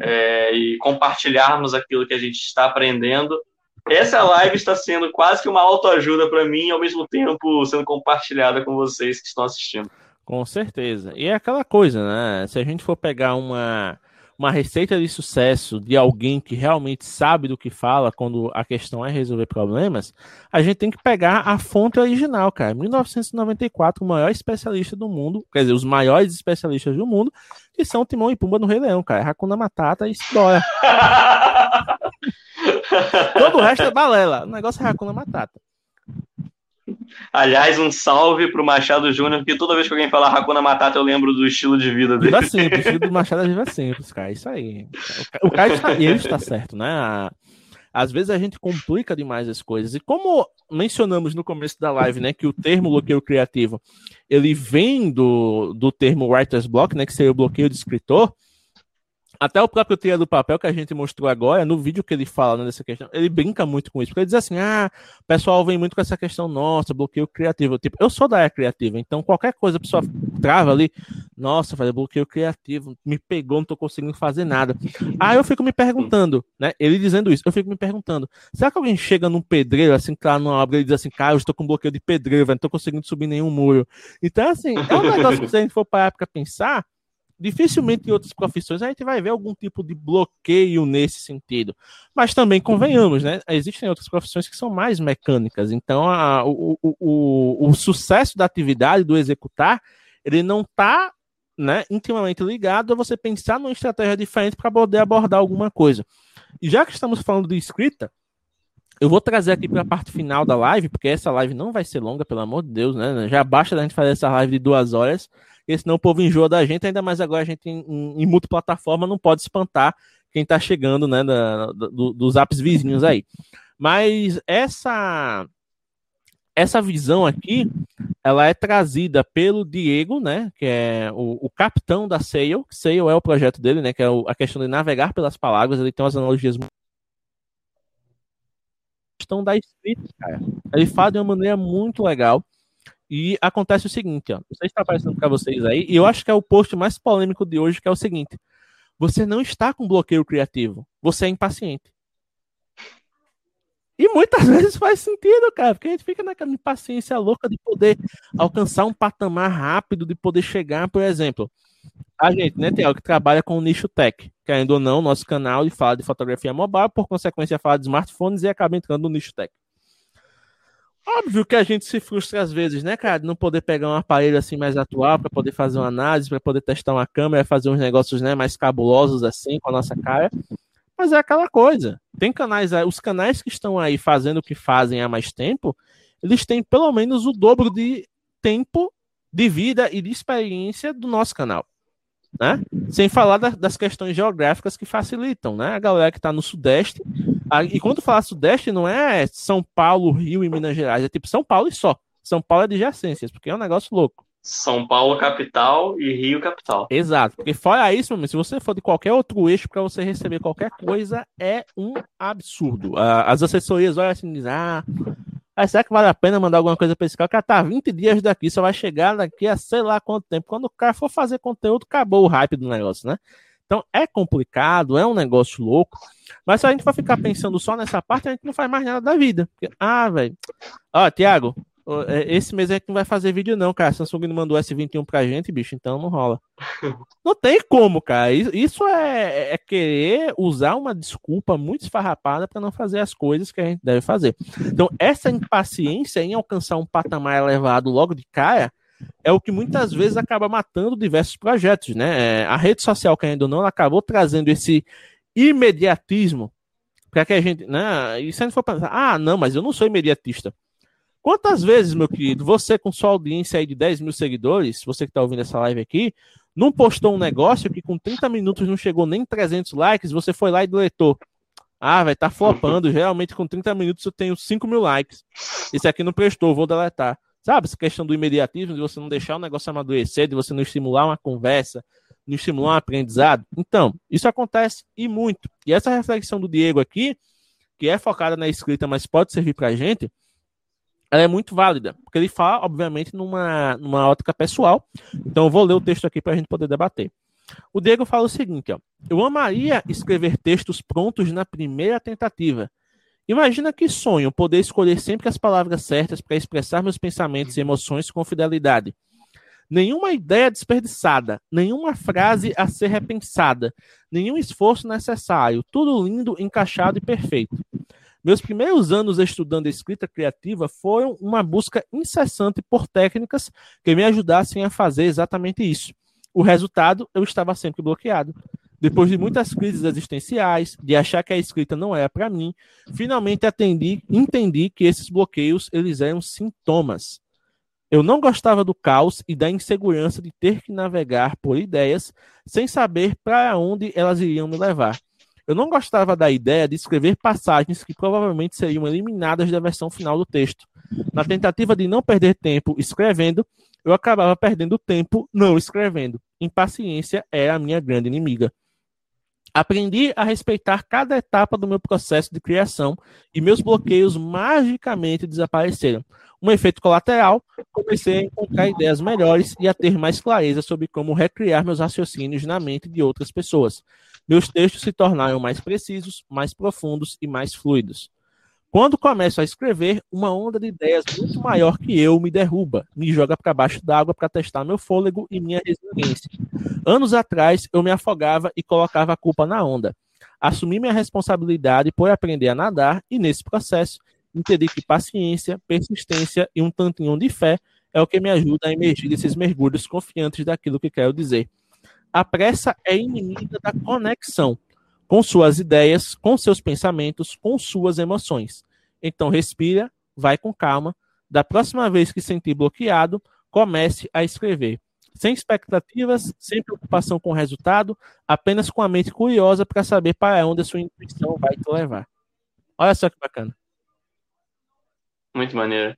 [SPEAKER 2] é, e compartilharmos aquilo que a gente está aprendendo, essa live está sendo quase que uma autoajuda para mim, ao mesmo tempo sendo compartilhada com vocês que estão assistindo.
[SPEAKER 1] Com certeza. E é aquela coisa, né? Se a gente for pegar uma uma receita de sucesso de alguém que realmente sabe do que fala quando a questão é resolver problemas, a gente tem que pegar a fonte original, cara. 1994, o maior especialista do mundo, quer dizer, os maiores especialistas do mundo, que são Timão e Pumba no Rei Leão, cara. Hakuna Matata e história. Todo o resto é balela. O negócio é Hakuna Matata.
[SPEAKER 2] Aliás, um salve pro Machado Júnior, porque toda vez que alguém fala Hakuna Matata, eu lembro do estilo de vida dele.
[SPEAKER 1] Viva simples, o estilo do Machado é viva simples, cara. Isso aí. O cara está, ele está certo, né? Às vezes a gente complica demais as coisas. E como mencionamos no começo da live, né, que o termo bloqueio criativo, ele vem do, do termo writer's block, né, que seria o bloqueio de escritor, até o próprio Tria do Papel que a gente mostrou agora, no vídeo que ele fala né, dessa questão, ele brinca muito com isso, porque ele diz assim: ah, o pessoal vem muito com essa questão, nossa, bloqueio criativo. Tipo, eu sou da área criativa, então qualquer coisa a pessoa trava ali, nossa, velho, bloqueio criativo, me pegou, não tô conseguindo fazer nada. Aí eu fico me perguntando, né? Ele dizendo isso, eu fico me perguntando: será que alguém chega num pedreiro, assim, que tá numa obra e diz assim, cara, eu estou com bloqueio de pedreiro, velho, não tô conseguindo subir nenhum muro. Então, assim, é um negócio que se a gente for para a época pensar Dificilmente em outras profissões a gente vai ver algum tipo de bloqueio nesse sentido. Mas também convenhamos, né? Existem outras profissões que são mais mecânicas. Então, a, o, o, o, o sucesso da atividade, do executar, ele não está né, intimamente ligado a você pensar numa estratégia diferente para poder abordar alguma coisa. E já que estamos falando de escrita, eu vou trazer aqui para a parte final da live, porque essa live não vai ser longa, pelo amor de Deus, né? Já basta da gente fazer essa live de duas horas senão o povo enjoa da gente, ainda mais agora a gente em, em, em multiplataforma não pode espantar quem está chegando, né, da, do, dos apps vizinhos aí. Mas essa essa visão aqui, ela é trazida pelo Diego, né, que é o, o capitão da Sail. Sail é o projeto dele, né, que é o, a questão de navegar pelas palavras. Ele tem umas analogias questão da escrita, cara. Ele fala de uma maneira muito legal. E acontece o seguinte, ó, não sei se está aparecendo para vocês aí, e eu acho que é o post mais polêmico de hoje, que é o seguinte: você não está com bloqueio criativo, você é impaciente. E muitas vezes faz sentido, cara, porque a gente fica naquela impaciência louca de poder alcançar um patamar rápido, de poder chegar, por exemplo. A gente, né, Tiago, que trabalha com o nicho tech, querendo ou não, nosso canal de fala de fotografia mobile, por consequência fala de smartphones e acaba entrando no nicho tech. Óbvio que a gente se frustra às vezes, né, cara? De não poder pegar um aparelho assim mais atual para poder fazer uma análise, para poder testar uma câmera, fazer uns negócios né, mais cabulosos assim com a nossa cara. Mas é aquela coisa. Tem canais, os canais que estão aí fazendo o que fazem há mais tempo, eles têm pelo menos o dobro de tempo de vida e de experiência do nosso canal. Né? Sem falar da, das questões geográficas que facilitam, né? A galera que está no Sudeste e quando fala Sudeste, não é São Paulo, Rio e Minas Gerais, é tipo São Paulo e só. São Paulo é de adjacências, porque é um negócio louco.
[SPEAKER 2] São Paulo capital e Rio capital.
[SPEAKER 1] Exato, porque fora isso, se você for de qualquer outro eixo para você receber qualquer coisa, é um absurdo. As assessorias olham assim e dizem, ah, será que vale a pena mandar alguma coisa para esse cara? O cara tá 20 dias daqui, só vai chegar daqui a sei lá quanto tempo. Quando o cara for fazer conteúdo, acabou o hype do negócio, né? Então é complicado, é um negócio louco. Mas se a gente for ficar pensando só nessa parte, a gente não faz mais nada da vida. Porque, ah, velho. Ó, Tiago, esse mês a gente não vai fazer vídeo, não, cara. A Samsung não mandou S21 pra gente, bicho, então não rola. Não tem como, cara. Isso é, é querer usar uma desculpa muito esfarrapada para não fazer as coisas que a gente deve fazer. Então, essa impaciência em alcançar um patamar elevado logo de cara é o que muitas vezes acaba matando diversos projetos, né? É, a rede social, querendo ou não, ela acabou trazendo esse imediatismo para que a gente, né? E se a gente for pensar, ah, não, mas eu não sou imediatista. Quantas vezes, meu querido, você com sua audiência aí de 10 mil seguidores, você que está ouvindo essa live aqui, não postou um negócio que com 30 minutos não chegou nem 300 likes, você foi lá e deletou. Ah, vai estar tá flopando. Geralmente com 30 minutos eu tenho 5 mil likes. Esse aqui não prestou, vou deletar. Sabe, essa questão do imediatismo, de você não deixar o negócio amadurecer, de você não estimular uma conversa, não estimular um aprendizado. Então, isso acontece e muito. E essa reflexão do Diego aqui, que é focada na escrita, mas pode servir para a gente, ela é muito válida, porque ele fala, obviamente, numa, numa ótica pessoal. Então, eu vou ler o texto aqui para a gente poder debater. O Diego fala o seguinte: ó, eu amaria escrever textos prontos na primeira tentativa. Imagina que sonho poder escolher sempre as palavras certas para expressar meus pensamentos e emoções com fidelidade. Nenhuma ideia desperdiçada, nenhuma frase a ser repensada, nenhum esforço necessário, tudo lindo, encaixado e perfeito. Meus primeiros anos estudando escrita criativa foram uma busca incessante por técnicas que me ajudassem a fazer exatamente isso. O resultado, eu estava sempre bloqueado. Depois de muitas crises existenciais, de achar que a escrita não era para mim, finalmente atendi, entendi que esses bloqueios eles eram sintomas. Eu não gostava do caos e da insegurança de ter que navegar por ideias sem saber para onde elas iriam me levar. Eu não gostava da ideia de escrever passagens que provavelmente seriam eliminadas da versão final do texto. Na tentativa de não perder tempo escrevendo, eu acabava perdendo tempo não escrevendo. Impaciência é a minha grande inimiga. Aprendi a respeitar cada etapa do meu processo de criação e meus bloqueios magicamente desapareceram. Um efeito colateral, comecei a encontrar ideias melhores e a ter mais clareza sobre como recriar meus raciocínios na mente de outras pessoas. Meus textos se tornaram mais precisos, mais profundos e mais fluidos. Quando começo a escrever, uma onda de ideias muito maior que eu me derruba, me joga para baixo d'água para testar meu fôlego e minha resiliência. Anos atrás, eu me afogava e colocava a culpa na onda. Assumi minha responsabilidade por aprender a nadar e, nesse processo, entendi que paciência, persistência e um tantinho de fé é o que me ajuda a emergir desses mergulhos confiantes daquilo que quero dizer. A pressa é inimiga da conexão com suas ideias, com seus pensamentos, com suas emoções. Então respira, vai com calma. Da próxima vez que sentir bloqueado, comece a escrever. Sem expectativas, sem preocupação com o resultado, apenas com a mente curiosa para saber para onde a sua intuição vai te levar. Olha só que bacana.
[SPEAKER 2] Muito maneiro.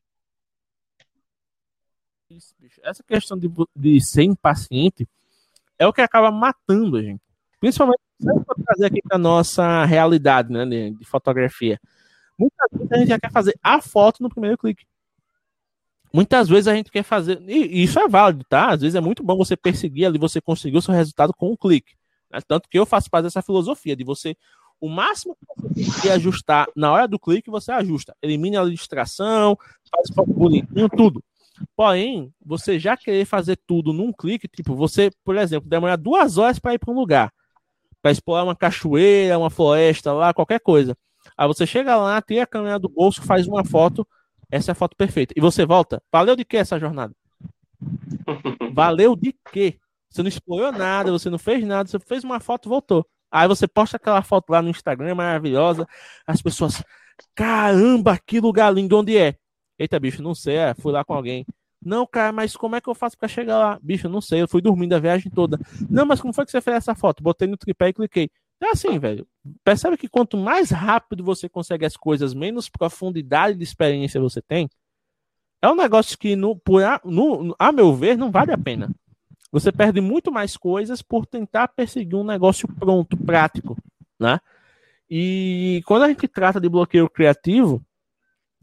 [SPEAKER 1] Isso, Essa questão de, de ser impaciente é o que acaba matando a gente. Principalmente para trazer aqui para nossa realidade né, de, de, fotografia. Muitas vezes a gente já quer fazer a foto no primeiro clique. Muitas vezes a gente quer fazer. E isso é válido, tá? Às vezes é muito bom você perseguir ali, você conseguir o seu resultado com um clique. Né? Tanto que eu faço parte dessa filosofia de você o máximo que você conseguir ajustar na hora do clique, você ajusta. Elimina a distração, faz foto bonitinho, tudo. Porém, você já querer fazer tudo num clique, tipo, você, por exemplo, demorar duas horas para ir para um lugar, para explorar uma cachoeira, uma floresta lá, qualquer coisa. Aí você chega lá, tira a câmera do bolso, faz uma foto, essa é a foto perfeita. E você volta. Valeu de que essa jornada? Valeu de quê? Você não explorou nada, você não fez nada, você fez uma foto e voltou. Aí você posta aquela foto lá no Instagram, maravilhosa. As pessoas, caramba, que lugar lindo, onde é? Eita, bicho, não sei, é, fui lá com alguém. Não, cara, mas como é que eu faço para chegar lá? Bicho, não sei, eu fui dormindo a viagem toda. Não, mas como foi que você fez essa foto? Botei no tripé e cliquei. É assim, velho. Percebe que quanto mais rápido você consegue as coisas, menos profundidade de experiência você tem. É um negócio que, no, por, no, a meu ver, não vale a pena. Você perde muito mais coisas por tentar perseguir um negócio pronto, prático, né? E quando a gente trata de bloqueio criativo,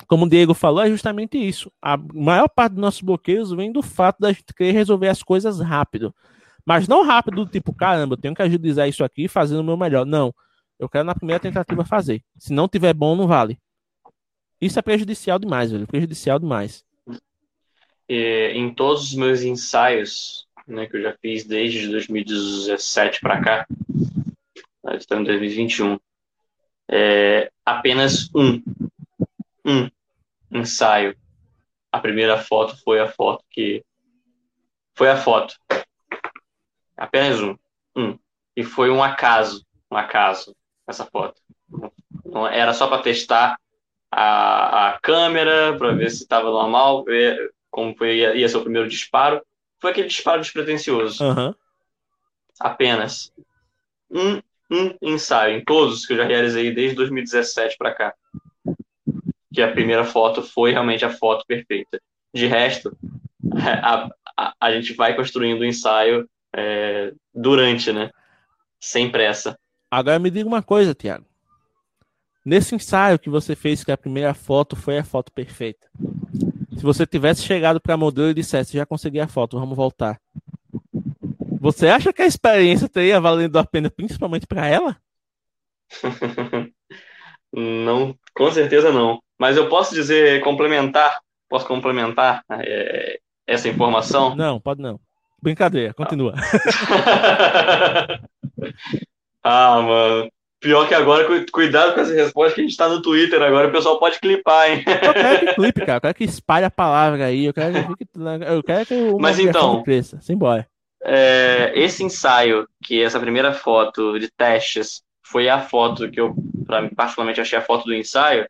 [SPEAKER 1] como o Diego falou, é justamente isso. A maior parte dos nossos bloqueios vem do fato da gente querer resolver as coisas rápido. Mas não rápido, tipo, caramba, eu tenho que agilizar isso aqui fazendo o meu melhor. Não. Eu quero na primeira tentativa fazer. Se não tiver bom, não vale. Isso é prejudicial demais, velho. Prejudicial demais.
[SPEAKER 2] E, em todos os meus ensaios né, que eu já fiz desde 2017 para cá, estamos em 2021, é, apenas um, um ensaio. A primeira foto foi a foto que foi a foto, apenas um, um, e foi um acaso, um acaso essa foto. Era só para testar a, a câmera para ver se estava normal, ver como foi ia, ia ser o primeiro disparo foi aquele disparo despretensioso.
[SPEAKER 1] Uhum.
[SPEAKER 2] Apenas. Um, um ensaio em todos que eu já realizei desde 2017 para cá. Que a primeira foto foi realmente a foto perfeita. De resto, a, a, a gente vai construindo o ensaio é, durante, né? Sem pressa.
[SPEAKER 1] Agora me diga uma coisa, Tiago. Nesse ensaio que você fez, que a primeira foto foi a foto perfeita, Se você tivesse chegado para modelo e dissesse, já consegui a foto, vamos voltar. Você acha que a experiência teria valendo a pena, principalmente para ela?
[SPEAKER 2] não, com certeza não. Mas eu posso dizer, complementar, posso complementar é, essa informação?
[SPEAKER 1] Não, pode não. Brincadeira, continua.
[SPEAKER 2] ah, mano. Pior que agora, cuidado com essa resposta que a gente tá no Twitter agora, o pessoal pode clipar, hein?
[SPEAKER 1] Eu quero que clipe, cara. Eu quero que espalhe a palavra aí. Eu quero que, eu quero que o
[SPEAKER 2] Mas então,
[SPEAKER 1] cresça. Simbora.
[SPEAKER 2] É, esse ensaio, que essa primeira foto de testes, foi a foto que eu, pra, particularmente, achei a foto do ensaio.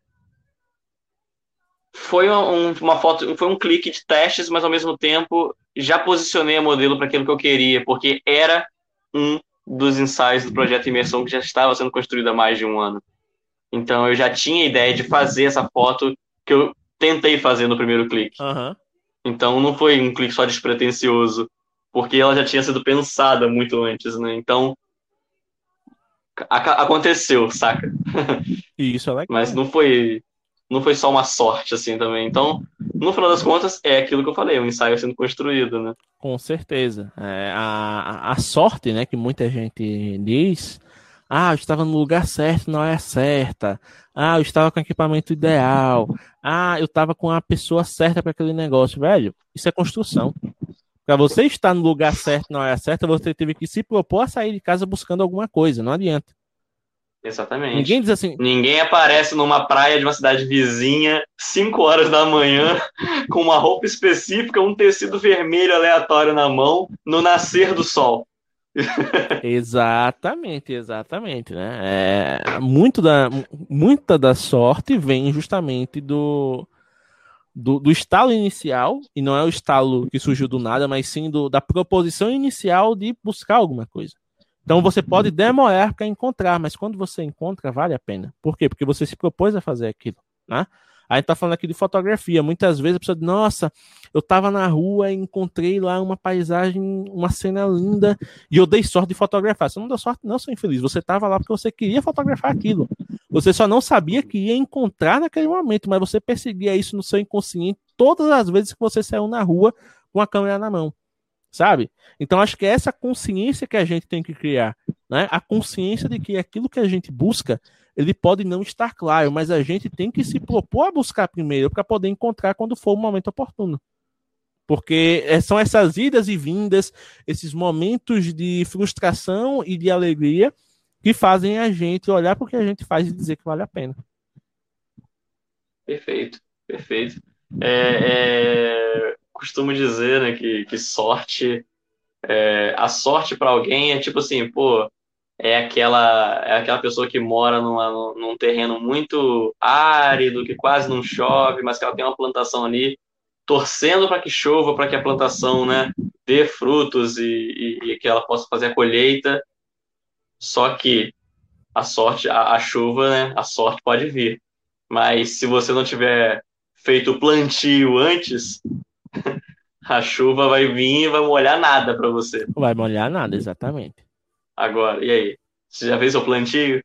[SPEAKER 2] Foi um, uma foto, foi um clique de testes, mas ao mesmo tempo já posicionei a modelo para aquilo que eu queria, porque era um dos ensaios do projeto Imersão que já estava sendo construído há mais de um ano. Então eu já tinha a ideia de fazer essa foto que eu tentei fazer no primeiro clique.
[SPEAKER 1] Uhum.
[SPEAKER 2] Então não foi um clique só despretensioso, porque ela já tinha sido pensada muito antes, né? Então aconteceu, saca?
[SPEAKER 1] Isso é legal.
[SPEAKER 2] Mas não foi não foi só uma sorte, assim, também. Então, no final das contas, é aquilo que eu falei, o um ensaio sendo construído, né?
[SPEAKER 1] Com certeza. É, a, a sorte, né, que muita gente diz, ah, eu estava no lugar certo na hora certa, ah, eu estava com o equipamento ideal, ah, eu estava com a pessoa certa para aquele negócio, velho, isso é construção. Para você estar no lugar certo na hora certa, você teve que se propor a sair de casa buscando alguma coisa, não adianta.
[SPEAKER 2] Exatamente.
[SPEAKER 1] Ninguém diz assim.
[SPEAKER 2] Ninguém aparece numa praia de uma cidade vizinha, 5 horas da manhã, com uma roupa específica, um tecido vermelho aleatório na mão, no nascer do sol.
[SPEAKER 1] exatamente, exatamente, né? É, muito da, muita da sorte vem justamente do, do, do, estalo inicial, e não é o estalo que surgiu do nada, mas sim do, da proposição inicial de buscar alguma coisa. Então você pode demorar para encontrar, mas quando você encontra, vale a pena. Por quê? Porque você se propôs a fazer aquilo, né? A gente tá falando aqui de fotografia. Muitas vezes a pessoa diz, nossa, eu tava na rua e encontrei lá uma paisagem, uma cena linda, e eu dei sorte de fotografar. Você não deu sorte, não, seu infeliz. Você tava lá porque você queria fotografar aquilo. Você só não sabia que ia encontrar naquele momento, mas você perseguia isso no seu inconsciente todas as vezes que você saiu na rua com a câmera na mão sabe? Então acho que é essa consciência que a gente tem que criar, né? A consciência de que aquilo que a gente busca, ele pode não estar claro, mas a gente tem que se propor a buscar primeiro para poder encontrar quando for o momento oportuno. Porque é, são essas idas e vindas, esses momentos de frustração e de alegria que fazem a gente olhar para o que a gente faz e dizer que vale a pena.
[SPEAKER 2] Perfeito, perfeito. É, é costumo dizer, né, que, que sorte, é, a sorte para alguém é tipo assim, pô, é aquela, é aquela pessoa que mora numa, num terreno muito árido, que quase não chove, mas que ela tem uma plantação ali, torcendo para que chova, para que a plantação, né, dê frutos e, e, e, que ela possa fazer a colheita. Só que a sorte, a, a chuva, né, a sorte pode vir. Mas se você não tiver feito o plantio antes, a chuva vai vir e vai molhar nada para você.
[SPEAKER 1] Vai molhar nada, exatamente.
[SPEAKER 2] Agora, e aí? Você já fez o plantio?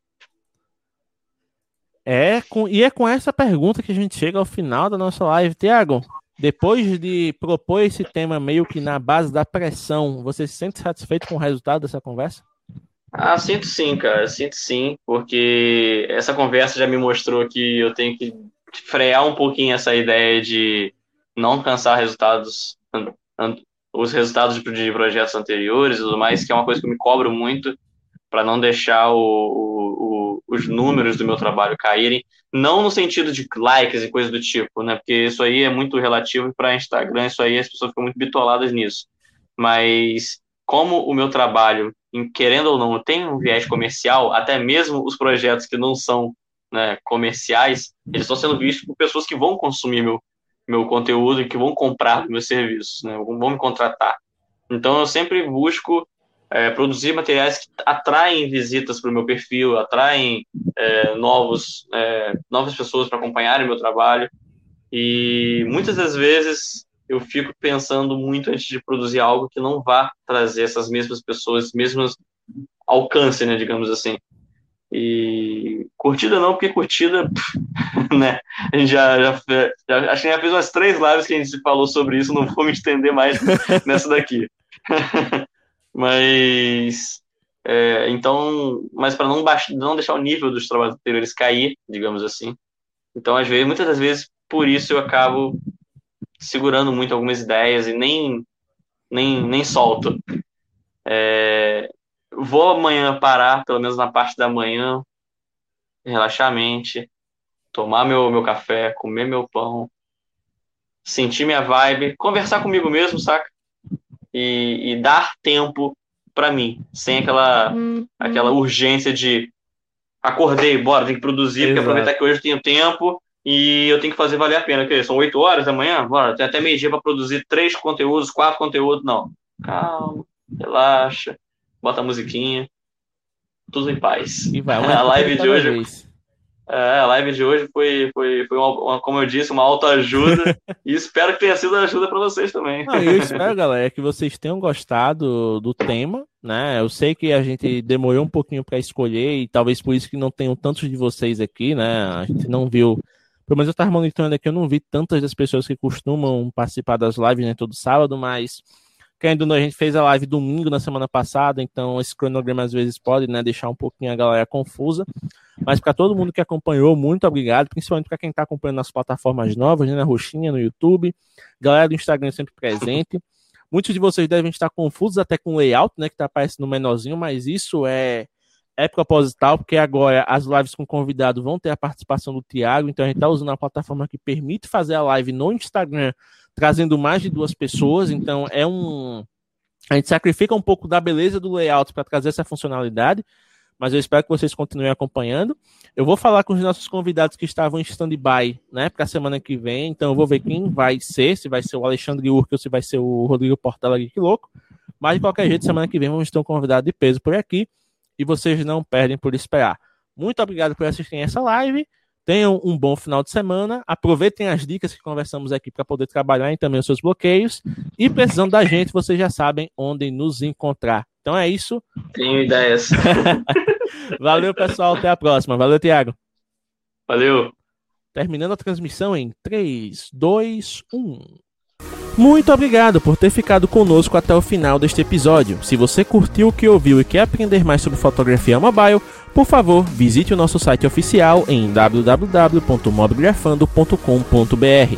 [SPEAKER 1] É com, e é com essa pergunta que a gente chega ao final da nossa live. Tiago, depois de propor esse tema meio que na base da pressão, você se sente satisfeito com o resultado dessa conversa?
[SPEAKER 2] Ah, sinto sim, cara, sinto sim, porque essa conversa já me mostrou que eu tenho que frear um pouquinho essa ideia de não alcançar resultados, os resultados de projetos anteriores e tudo mais, que é uma coisa que eu me cobro muito para não deixar o, o, o, os números do meu trabalho caírem, não no sentido de likes e coisas do tipo, né? Porque isso aí é muito relativo para Instagram, isso aí as pessoas ficam muito bitoladas nisso. Mas como o meu trabalho, querendo ou não, tem um viés comercial, até mesmo os projetos que não são né, comerciais, eles estão sendo vistos por pessoas que vão consumir meu, meu conteúdo e que vão comprar meus serviços, né? vão me contratar. Então eu sempre busco é, produzir materiais que atraem visitas para o meu perfil, atraem é, novos, é, novas pessoas para acompanharem meu trabalho. E muitas das vezes eu fico pensando muito antes de produzir algo que não vá trazer essas mesmas pessoas, mesmos alcance, né, digamos assim. E curtida não, porque curtida, né? A gente já, já, já, acho que já fez umas três lives que a gente falou sobre isso, não vou me estender mais nessa daqui. mas é, então, mas para não, não deixar o nível dos trabalhos anteriores cair, digamos assim. Então, às vezes, muitas das vezes, por isso eu acabo segurando muito algumas ideias e nem nem, nem solto. É, vou amanhã parar, pelo menos na parte da manhã, relaxar a mente, tomar meu, meu café, comer meu pão, sentir minha vibe, conversar comigo mesmo, saca? E, e dar tempo para mim, sem aquela, aquela urgência de acordei, bora, tem que produzir, Exato. porque aproveitar que hoje eu tenho tempo e eu tenho que fazer valer a pena. Que são oito horas da manhã, bora, tem até meio-dia para produzir três conteúdos, quatro conteúdos. Não, calma, relaxa, bota a musiquinha, tudo em paz.
[SPEAKER 1] E vai, a live de hoje. Vez.
[SPEAKER 2] É, a live de hoje foi, foi, foi uma, uma, como eu disse, uma autoajuda e espero que tenha sido ajuda para vocês também.
[SPEAKER 1] Não, eu espero, galera, que vocês tenham gostado do tema, né? Eu sei que a gente demorou um pouquinho para escolher e talvez por isso que não tenham tantos de vocês aqui, né? A gente não viu, pelo menos eu estava monitorando aqui, eu não vi tantas das pessoas que costumam participar das lives, né, todo sábado, mas querendo não, a gente fez a live domingo na semana passada, então esse cronograma às vezes pode né, deixar um pouquinho a galera confusa. Mas para todo mundo que acompanhou, muito obrigado, principalmente para quem está acompanhando nas plataformas novas, né, na Roxinha, no YouTube, galera do Instagram sempre presente. Muitos de vocês devem estar confusos até com o layout, né, que está aparecendo menorzinho, mas isso é é proposital, porque agora as lives com convidado vão ter a participação do Tiago, então a gente está usando a plataforma que permite fazer a live no Instagram trazendo mais de duas pessoas, então é um. A gente sacrifica um pouco da beleza do layout para trazer essa funcionalidade, mas eu espero que vocês continuem acompanhando. Eu vou falar com os nossos convidados que estavam em stand-by, né, para a semana que vem, então eu vou ver quem vai ser, se vai ser o Alexandre Urque ou se vai ser o Rodrigo Portela que louco. Mas de qualquer jeito, semana que vem vamos ter um convidado de peso por aqui e vocês não perdem por esperar. Muito obrigado por assistirem essa live. Tenham um bom final de semana. Aproveitem as dicas que conversamos aqui para poder trabalhar em também os seus bloqueios. E precisando da gente, vocês já sabem onde nos encontrar. Então é isso.
[SPEAKER 2] Tenho ideias.
[SPEAKER 1] Valeu, pessoal. Até a próxima. Valeu, Tiago.
[SPEAKER 2] Valeu.
[SPEAKER 1] Terminando a transmissão em 3, 2, 1. Muito obrigado por ter ficado conosco até o final deste episódio. Se você curtiu o que ouviu e quer aprender mais sobre fotografia mobile, por favor, visite o nosso site oficial em www.mobgrafando.com.br.